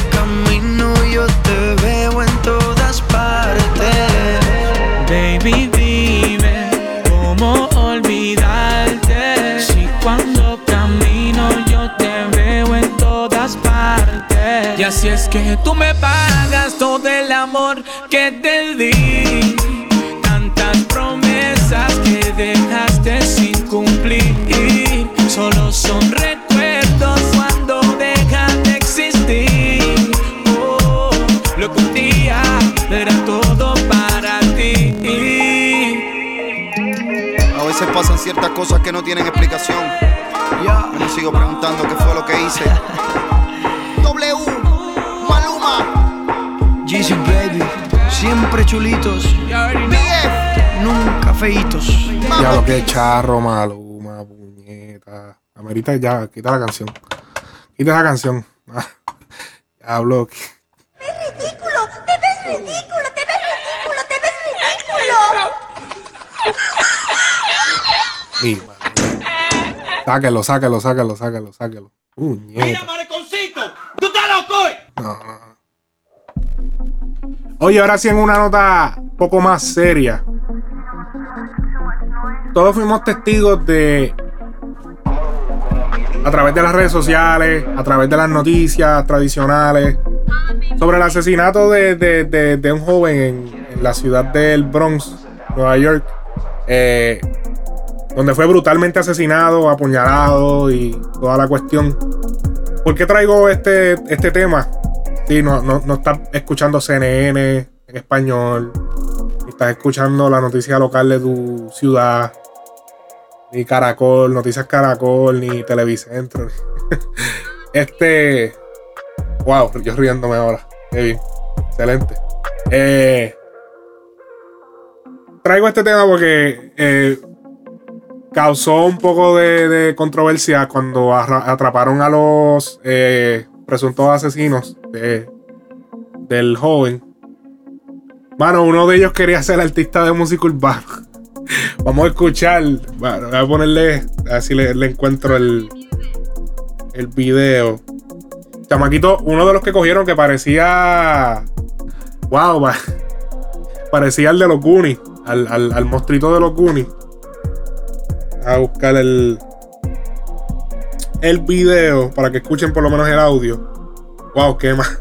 Y así es que tú me pagas todo el amor que te di. Tantas promesas que dejaste sin cumplir. Solo son recuerdos cuando dejan de existir. Oh, lo que un día era todo para ti. A veces pasan ciertas cosas que no tienen explicación. Ya. Me sigo preguntando qué fue lo que hice. Baby, siempre chulitos. BF, Nunca feitos. Ya lo que es charro, maluma, puñeta. Amerita ya, quita la canción. Quita la canción. Ah, ya hablo. ridículo, te ves ridículo, te ves ridículo, te ves ridículo. Mi madre. Sáquelo, sáquelo, sáquelo, sáquelo, sáquelo. Puñeta. mariconcito! ¡Tú estás loco! No, no, no. Oye, ahora sí en una nota un poco más seria. Todos fuimos testigos de. A través de las redes sociales, a través de las noticias tradicionales, sobre el asesinato de, de- de- de un joven en, la ciudad del Bronx, Nueva York, eh, donde fue brutalmente asesinado, apuñalado y toda la cuestión. ¿Por qué traigo este, este tema? Sí, no, no, no estás escuchando CNN en español, estás escuchando la noticia local de tu ciudad, ni Caracol, Noticias Caracol, ni Televicentro. este. Wow, yo riéndome ahora. Qué bien. Excelente. Eh, traigo este tema porque eh, causó un poco de, controversia cuando atraparon a los eh, presuntos asesinos de- del joven. Mano, uno de ellos quería ser artista de música urbana. Vamos a escuchar. Bueno, voy a ponerle. A ver si le, encuentro el, el video. Chamaquito, uno de los que cogieron que parecía. Wow, pa- parecía el de los Goonies. Al, al, al monstruito de los Goonies. A buscar el. El video para que escuchen por lo menos el audio. Wow, qué más.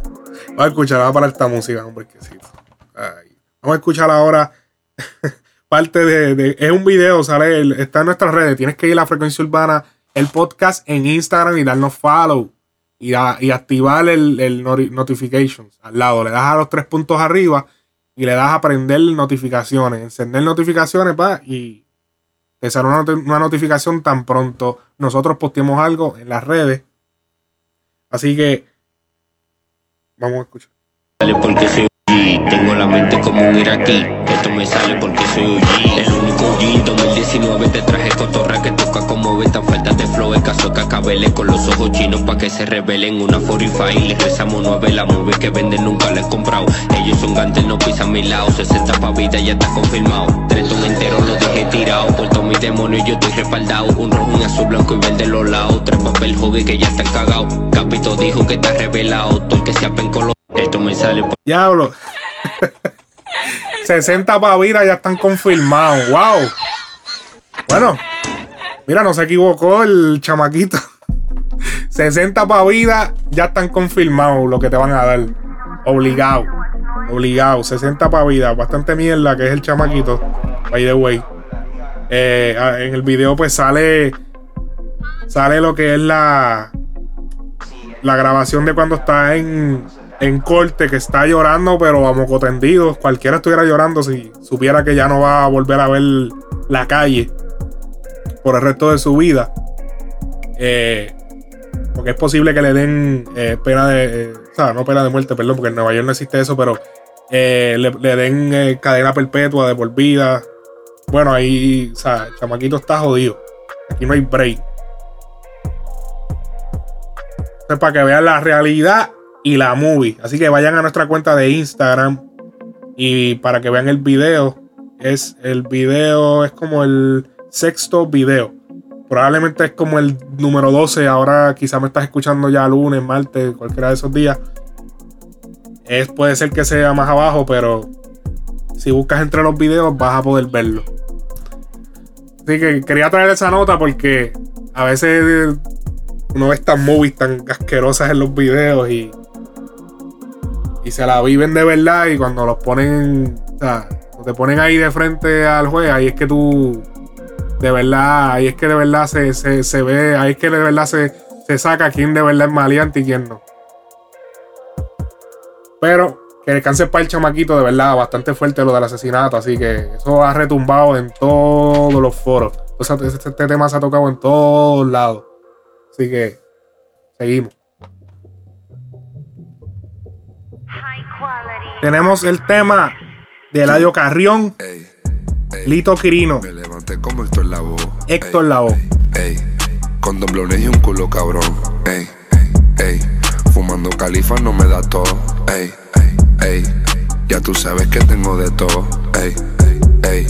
Vamos a escuchar, vamos a parar esta música, hombre. Que sí. Vamos a escuchar ahora parte de, Es un video, sale, está en nuestras redes. Tienes que ir a la frecuencia urbana, el podcast en Instagram y darnos follow. Y, a- y activar el, el noti- notifications al lado. Le das a los tres puntos arriba y le das a prender notificaciones. Encender notificaciones, pa, y te sale una, una notificación tan pronto nosotros posteemos algo en las redes. Así que vamos a escuchar. Tengo la mente como un iraquí. Esto me sale porque soy OG. El único OG 2019 te traje cotorra que toca como beta. Falta de flow, el caso que acabele con los ojos chinos pa' que se rebelen. Una 45 y les rezamos nueve. La movie que venden nunca la he comprado. Ellos son gantes, no pisan mi lado. 60 pa' vida, ya está confirmado. Tres ton entero lo dejé tirado. Por mi demonio yo estoy respaldado. Un rojo, un azul, blanco y verde los lados. Tres papel joven que ya están cagados. Capito dijo que está revelado. Todo el que se apenco lo esto me sale por Diablo. 60 para vida ya están confirmados. Wow. Bueno, mira, no se equivocó el chamaquito. 60 para vida ya están confirmados lo que te van a dar. Obligado. Obligado. 60 para vida. Bastante mierda que es el chamaquito. By the way. Eh, en el video pues sale. Sale lo que es la. La grabación de cuando está en, en corte, que está llorando, pero a moco tendido. Cualquiera estuviera llorando si supiera que ya no va a volver a ver la calle por el resto de su vida. Eh, porque es posible que le den eh, pena de. eh, o sea, no pena de muerte, perdón, porque en Nueva York no existe eso, pero le, den cadena perpetua de por vida. Bueno, ahí, o sea, el chamaquito está jodido. Aquí no hay break. Entonces, para que vean la realidad y la movie. Así que vayan a nuestra cuenta de Instagram y para que vean el video. Es el video, es como el sexto video. Probablemente es como el número 12. Ahora quizá me estás escuchando ya lunes, martes, cualquiera de esos días. Es, puede ser que sea más abajo, pero si buscas entre los videos vas a poder verlo. Así que quería traer esa nota porque a veces uno ve estas movies tan asquerosas en los videos y y se la viven de verdad y cuando los ponen, o sea, cuando te ponen ahí de frente al juez, ahí es que tú, de verdad, ahí es que de verdad se, se, se ve, ahí es que de verdad se, se saca quién de verdad es maleante y quién no. Pero que descanse para el chamaquito, de verdad, bastante fuerte lo del asesinato, así que eso ha retumbado en todos los foros. Sea, este, este tema se ha tocado en todos lados. Así que seguimos. Tenemos el tema de Eladio Carrión, Lito Quirino, Me levanté como Héctor Lavoe. Héctor Lavoe. Ey, con doblones y un culo cabrón. Ey, ey, fumando califa no me da todo. Ey, ey, ya tú sabes que tengo de todo. Ey, ey,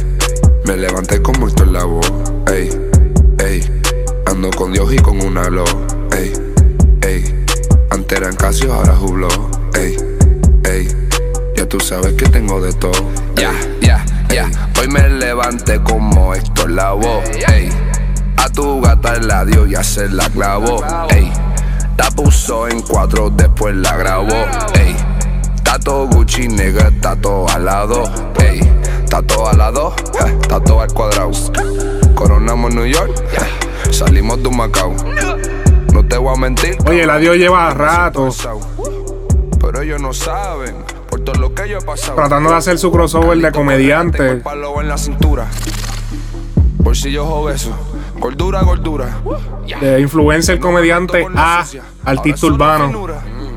me levanté como Héctor Lavoe. Ey, ey, ando con Dios y con una lo. Ey, ey, antes eran Casio, ahora jublo. Ey, ey, tú sabes que tengo de todo. Ya, ya, ya. Hoy me levanté como Héctor Lavoe. Ey, a tu gata la dio y se la clavó. Ey, la puso en cuatro, después la grabó. Ey, todo Gucci, nigga, está todo al lado. Ey, está todo al lado, ja, está todo al cuadrado. Coronamos New York, salimos de un Macao. No te voy a mentir. Oye, la Dios lleva rato Pero ellos no saben tratando de hacer su crossover de comediante. De influencer comediante a artista urbano.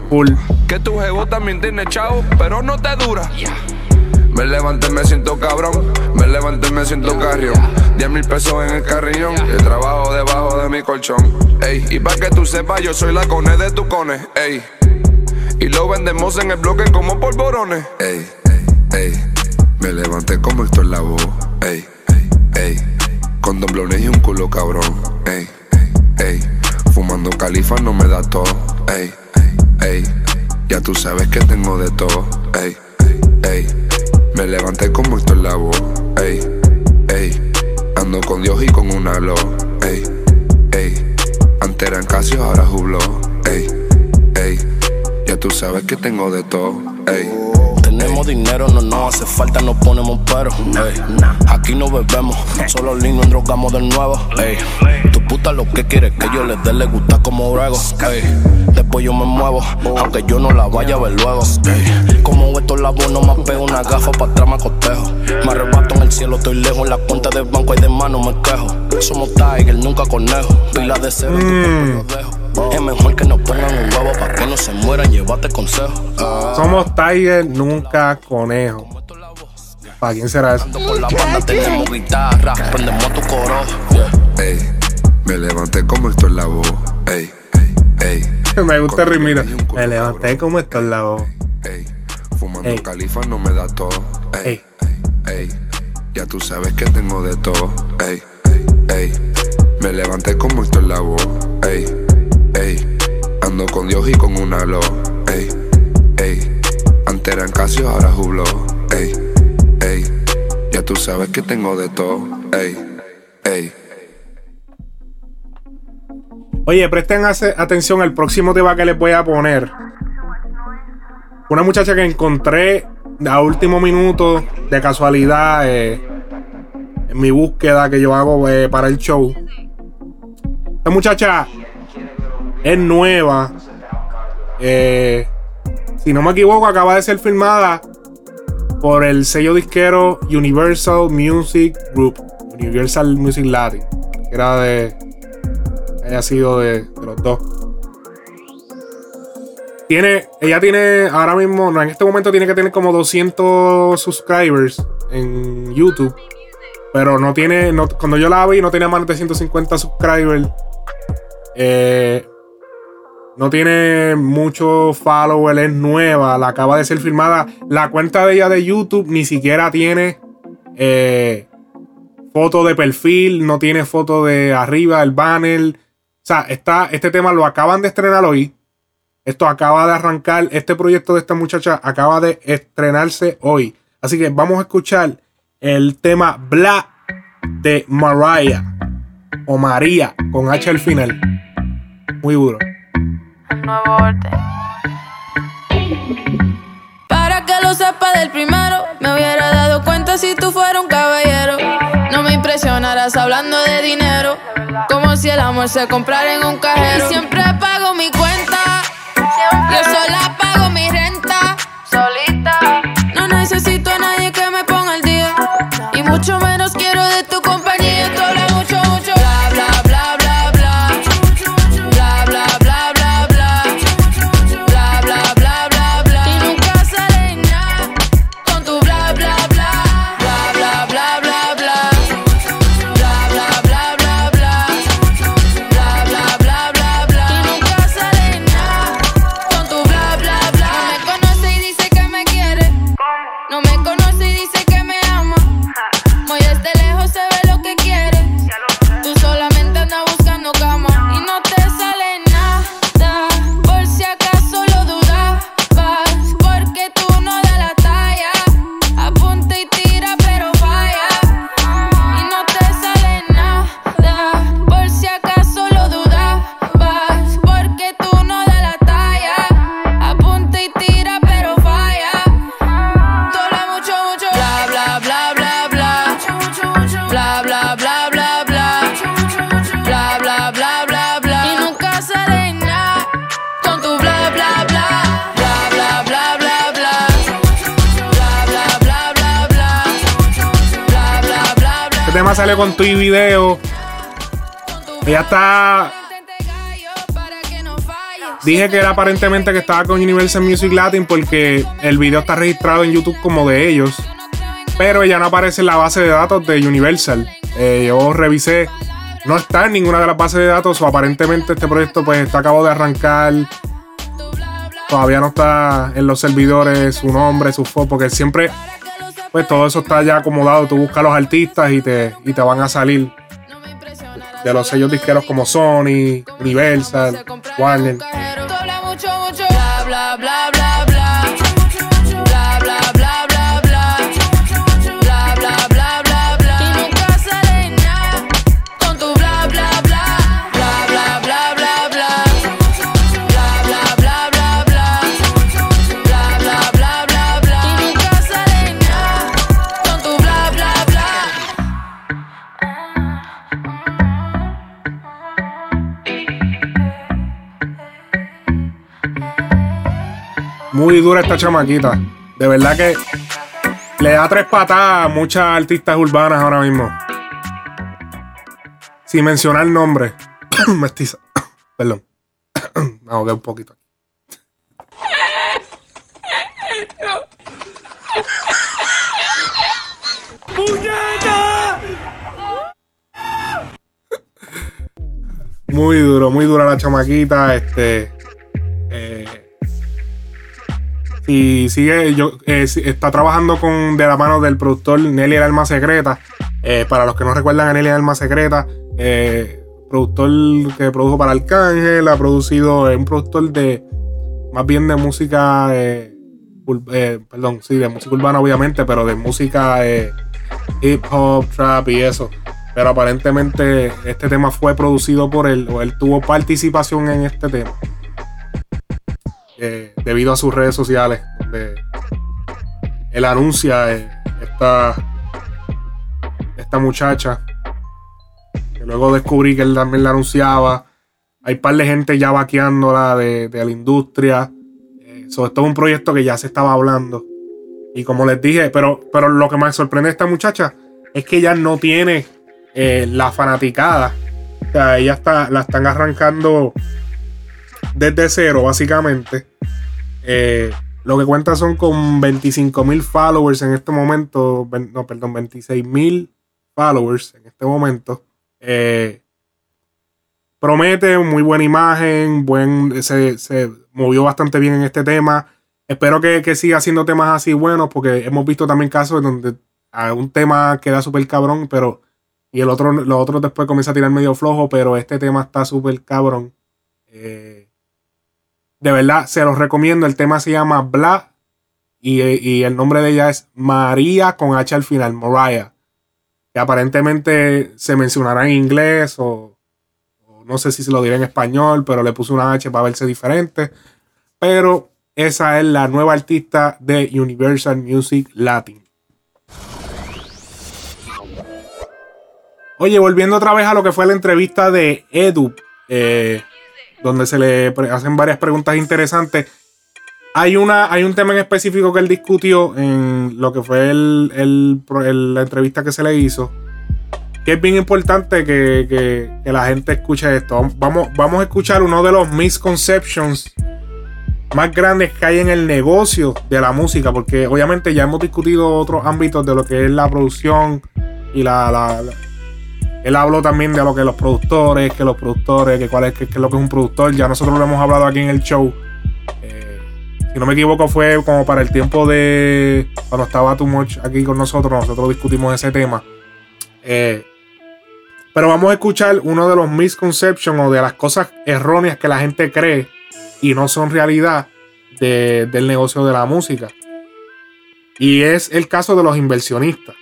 Full. Que tu jevo también tiene chavo, pero no te dura. Me levanté, me siento cabrón. Me levanté, me siento carrión. 10 mil pesos en el carrillón. El trabajo debajo de mi colchón. Ey, y para que tú sepas, yo soy la cone de tu cone. Ey, y lo vendemos en el bloque como polvorones. Ey, ey, me levanté como Héctor Lavoe. Ey, ey, con doblones y un culo cabrón. Ey, ey, fumando califa no me da todo. Ey, ey, ya tú sabes que tengo de todo. Ey, ey, me levanté como Héctor Lavoe. Ey, ey, ando con Dios y con una lo. Ey, ey, antes eran Casio, ahora jublo. Ey, ey, ya tú sabes que tengo de todo. Ey. Tenemos dinero, no nos hace falta, no ponemos pero. Ey, Aquí no bebemos, solo lino drogamos de nuevo. Ey, Tu puta lo que quiere que yo le dé, le gusta como brego. Ey, Después yo me muevo, aunque yo no la vaya a ver luego. Ey, Como esto la no me pego una gafa para atrás me acotejo. Me arrebato en el cielo, estoy lejos, en la cuenta de banco y de mano me quejo. Somos Tiger, nunca conejo. Pila de cero, Mm. Es mejor que nos pongan un huevo para que no se mueran, llévate consejo. Somos Tiger, nunca conejo. ¿Para quién será eso? Con la banda tenemos guitarra, prendemos tu coro. Ey, me levanté como Héctor Lavoe. Ey, ey, Me gusta ritmito. Me levanté como esto en la voz. fumando Ey. califa no me da todo. Ey, ey, ya tú sabes que tengo de todo. Ey, ey, me levanté como Héctor Lavoe. Ey, ey, ando con Dios y con una lo. Ey, ey, antes eran ahora jublo. Ey, ey, ya tú sabes que tengo de todo. Ey, ey. Oye, presten atención al próximo tema que les voy a poner. Una muchacha que encontré a último minuto, de casualidad, eh, en mi búsqueda que yo hago eh, para el show. Esta muchacha es nueva. eh, si no me equivoco, acaba de ser filmada por el sello disquero Universal Music Group. Universal Music Latin. Que era de haya sido de, los dos. Tiene, ella tiene ahora mismo, no, en este momento tiene que tener como 200 subscribers en YouTube. Pero no tiene, no- cuando yo la vi, no tenía más de 150 subscribers. Eh, no tiene mucho follower, es nueva, la acaba de ser filmada. La cuenta de ella de YouTube ni siquiera tiene eh, foto de perfil, no tiene foto de arriba, el banner. O sea, está, este tema lo acaban de estrenar hoy. Esto acaba de arrancar. Este proyecto de esta muchacha acaba de estrenarse hoy. Así que vamos a escuchar el tema Bla de Mariah. O María, con H al final. Muy duro. Un nuevo orden. lo sepa del primero. Me hubiera dado cuenta si tú fueras un caballero. No me impresionarás hablando de dinero. Como si el amor se comprara en un cajero. Y siempre pago mi cuenta. Yo sola pago mi renta. Solita. No necesito a nadie que que era aparentemente que estaba con Universal Music Latin porque el video está registrado en YouTube como de ellos. Pero ella no aparece en la base de datos de Universal. Eh, yo revisé. No está en ninguna de las bases de datos. O aparentemente este proyecto pues está acabado de arrancar. Todavía no está en los servidores su nombre, su foto. Porque siempre. Pues todo eso está ya acomodado. Tú buscas a los artistas y te, y te van a salir. De los sellos disqueros como Sony, Universal, Warner. Muy dura esta chamaquita. De verdad que le da tres patadas a muchas artistas urbanas ahora mismo. Sin mencionar nombre. Mestiza. Perdón. Me ahogué un poquito. Muy duro, muy dura la chamaquita. Este. eh, y sigue, yo, eh, si- está trabajando con de la mano del productor Nelly el Alma Secreta. Eh, para los que no recuerdan a Nelly el Alma Secreta, eh, productor que produjo para Arcángel, ha producido, es un productor de más bien de música, eh, eh, perdón, sí, de música urbana obviamente, pero de música eh, hip hop, trap y eso. Pero aparentemente este tema fue producido por él, o él tuvo participación en este tema eh, debido a sus redes sociales, donde él anuncia eh, esta, esta muchacha. Que luego descubrí que él también la anunciaba. Hay par de gente ya vaqueándola de, de la industria. Eh, so, esto es un proyecto que ya se estaba hablando. Y como les dije, pero, pero lo que más sorprende a esta muchacha es que ella no tiene eh, la fanaticada. O sea, ella está, la están arrancando desde cero, básicamente. Eh, lo que cuenta son con 25 mil followers en este momento. No, perdón, 26 mil followers en este momento. Eh, promete muy buena imagen, buen, se, se movió bastante bien en este tema. Espero que, que siga haciendo temas así buenos, porque hemos visto también casos donde un tema queda súper cabrón, pero. Y el otro, los otros después comienza a tirar medio flojo, pero este tema está súper cabrón. Eh, de verdad, se los recomiendo. El tema se llama Bla. Y, el nombre de ella es María con H al final, Mariah. Que aparentemente se mencionará en inglés o, o no sé si se lo diré en español, pero le puse una H para verse diferente. Pero esa es la nueva artista de Universal Music Latin. Oye, volviendo otra vez a lo que fue la entrevista de Edu, eh, donde se le hacen varias preguntas interesantes. Hay, una, hay un tema en específico que él discutió en lo que fue el, el la entrevista que se le hizo. Que es bien importante que, que- la gente escuche esto. Vamos, vamos a escuchar uno de los misconceptions más grandes que hay en el negocio de la música. Porque obviamente ya hemos discutido otros ámbitos de lo que es la producción y la- él habló también de lo que los productores, que los productores, que cuál es, que, que lo que es un productor. Ya nosotros lo hemos hablado aquí en el show. Eh, si no me equivoco, fue como para el tiempo de cuando estaba Too Much aquí con nosotros. Nosotros discutimos ese tema. Eh, pero vamos a escuchar uno de los misconceptions o de las cosas erróneas que la gente cree y no son realidad de- del negocio de la música. Y es el caso de los inversionistas.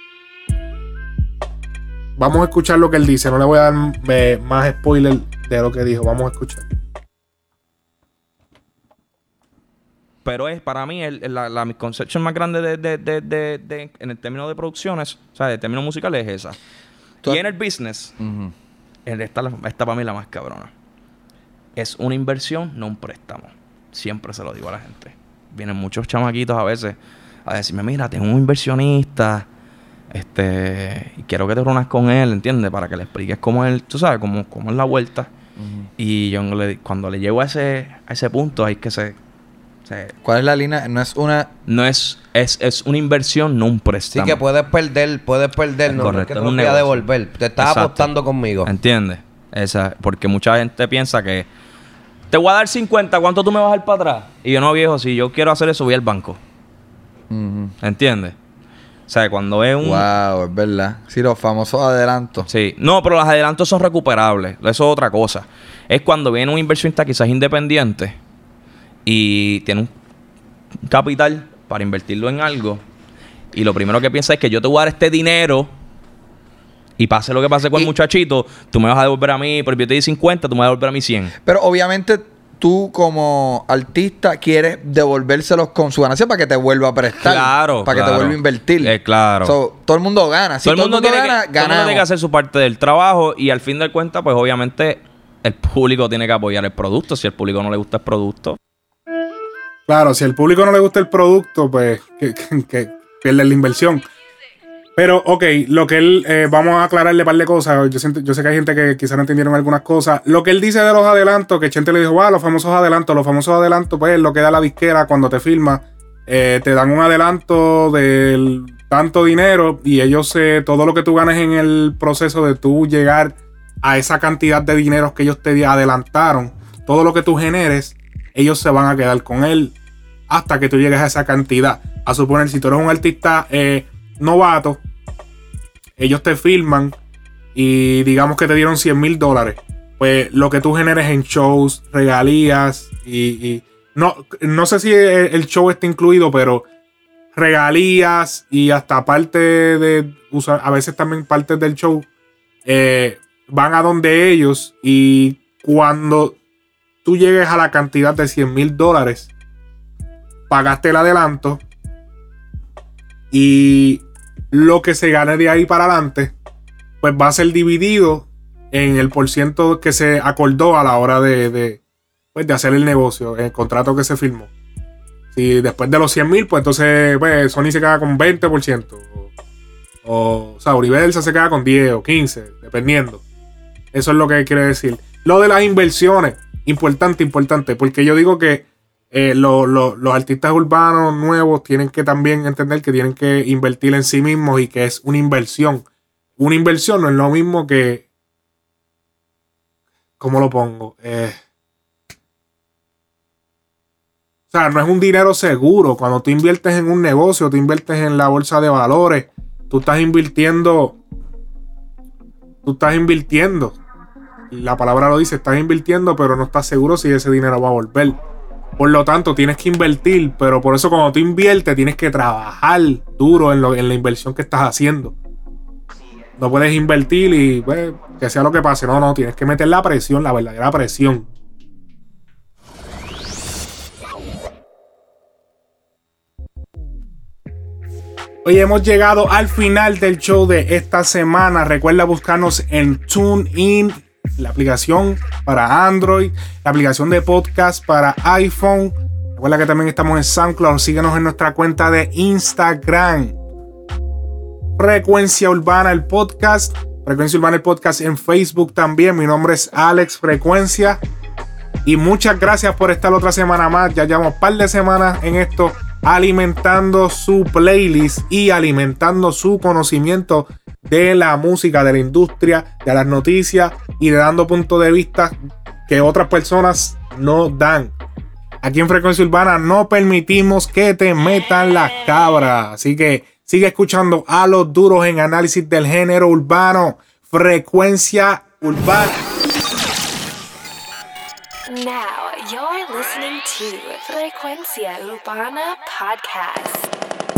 Vamos a escuchar lo que él dice. No le voy a dar eh, más spoiler de lo que dijo. Vamos a escuchar. Pero es para mí el- la, la misconception más grande de, de- de- de- de- en el término de producciones, o sea, de términos musicales es esa. Y en el business, el- esta, esta para mí es la más cabrona. Es una inversión, no un préstamo. Siempre se lo digo a la gente. Vienen muchos chamaquitos a veces a decirme, mira, tengo un inversionista, este, y quiero que te reúnas con él, ¿entiendes? Para que le expliques cómo es, tú sabes, cómo, cómo es la vuelta. Y yo le- cuando le llego a ese, a ese punto, hay que se, se- ¿Cuál es la línea? No es una. no es, es, es una inversión, no un Sí, préstamo. que puedes perder, puedes perder, no, no es Correcto, que es te voy a devolver. Te estás Exacto. apostando conmigo. ¿Entiendes? Esa, porque mucha gente piensa que te voy a dar 50, ¿cuánto tú me vas a dar para atrás? Y yo no, viejo, si yo quiero hacer eso, voy al banco. ¿Entiendes? O sea, cuando es un... Wow, es verdad. Sí, los famosos adelantos. Sí. No, pero los adelantos son recuperables. Eso es otra cosa. Es cuando viene un inversionista quizás independiente y tiene un capital para invertirlo en algo y lo primero que piensa es que yo te voy a dar este dinero y pase lo que pase con el muchachito, tú me vas a devolver a mí, pero yo te di 50, tú me vas a devolver a mí 100. Pero obviamente tú como artista quieres devolvérselos con su ganancia para que te vuelva a prestar. Claro, Para que te vuelva a invertir. Eh, claro. So, todo el mundo gana. Si todo el mundo, tiene, gana, que, todo el mundo tiene que hacer su parte del trabajo y al fin de cuentas, pues obviamente el público tiene que apoyar el producto. Si al público no le gusta el producto, Claro, si al público no le gusta el producto, pues que, que- que pierde la inversión. Pero, ok, lo que él, eh, vamos a aclararle un par de cosas. Yo, siento- yo sé que hay gente que quizás no entendieron algunas cosas. Lo que él dice de los adelantos, que Chente le dijo, wow, los famosos adelantos, los famosos adelantos, pues lo que da la disquera cuando te firma, eh, te dan un adelanto del tanto dinero y ellos, eh, todo lo que tú ganes en el proceso de tú llegar a esa cantidad de dinero que ellos te adelantaron, todo lo que tú generes, ellos se van a quedar con él hasta que tú llegues a esa cantidad. A suponer, si tú eres un artista eh, novato, ellos te firman y digamos que te dieron 100 mil dólares. Pues lo que tú generes en shows, regalías y... no, no sé si el, el show está incluido, pero regalías y hasta parte de... usar- a veces también partes del show eh, van a donde ellos y cuando tú llegues a la cantidad de 100 mil dólares, pagaste el adelanto y lo que se gane de ahí para adelante, pues va a ser dividido en el porciento que se acordó a la hora de, de, pues, de hacer el negocio, el contrato que se firmó. Si después de los 100 mil, pues entonces pues, Sony se queda con 20%. O, o sea, Universal se queda con 10 o 15, dependiendo. Eso es lo que quiere decir. Lo de las inversiones, importante, importante, porque yo digo que eh, lo- lo- los artistas urbanos nuevos tienen que también entender que tienen que invertir en sí mismos y que es una inversión. Una inversión no es lo mismo que... ¿Cómo lo pongo? Eh, o sea, no es un dinero seguro. Cuando tú inviertes en un negocio, tú inviertes en la bolsa de valores, tú estás invirtiendo... Tú estás invirtiendo. La palabra lo dice, estás invirtiendo, pero no estás seguro si ese dinero va a volver. Por lo tanto, tienes que invertir, pero por eso cuando tú inviertes tienes que trabajar duro en, lo, en la inversión que estás haciendo. No puedes invertir y pues, que sea lo que pase. No, no, tienes que meter la presión, la verdadera presión. Hoy hemos llegado al final del show de esta semana. Recuerda buscarnos en TuneIn la aplicación para Android, la aplicación de podcast para iPhone. Recuerda que también estamos en SoundCloud. Síguenos en nuestra cuenta de Instagram. Frecuencia Urbana, el podcast. Frecuencia Urbana, el podcast en Facebook también. Mi nombre es Alex Frecuencia. Y muchas gracias por estar otra semana más. Ya llevamos un par de semanas en esto, alimentando su playlist y alimentando su conocimiento de la música, de la industria, de las noticias y de dando puntos de vista que otras personas no dan. Aquí en Frecuencia Urbana no permitimos que te metan las cabras. Así que sigue escuchando a los duros en análisis del género urbano. Frecuencia Urbana. Now you're listening to Frecuencia Urbana Podcast.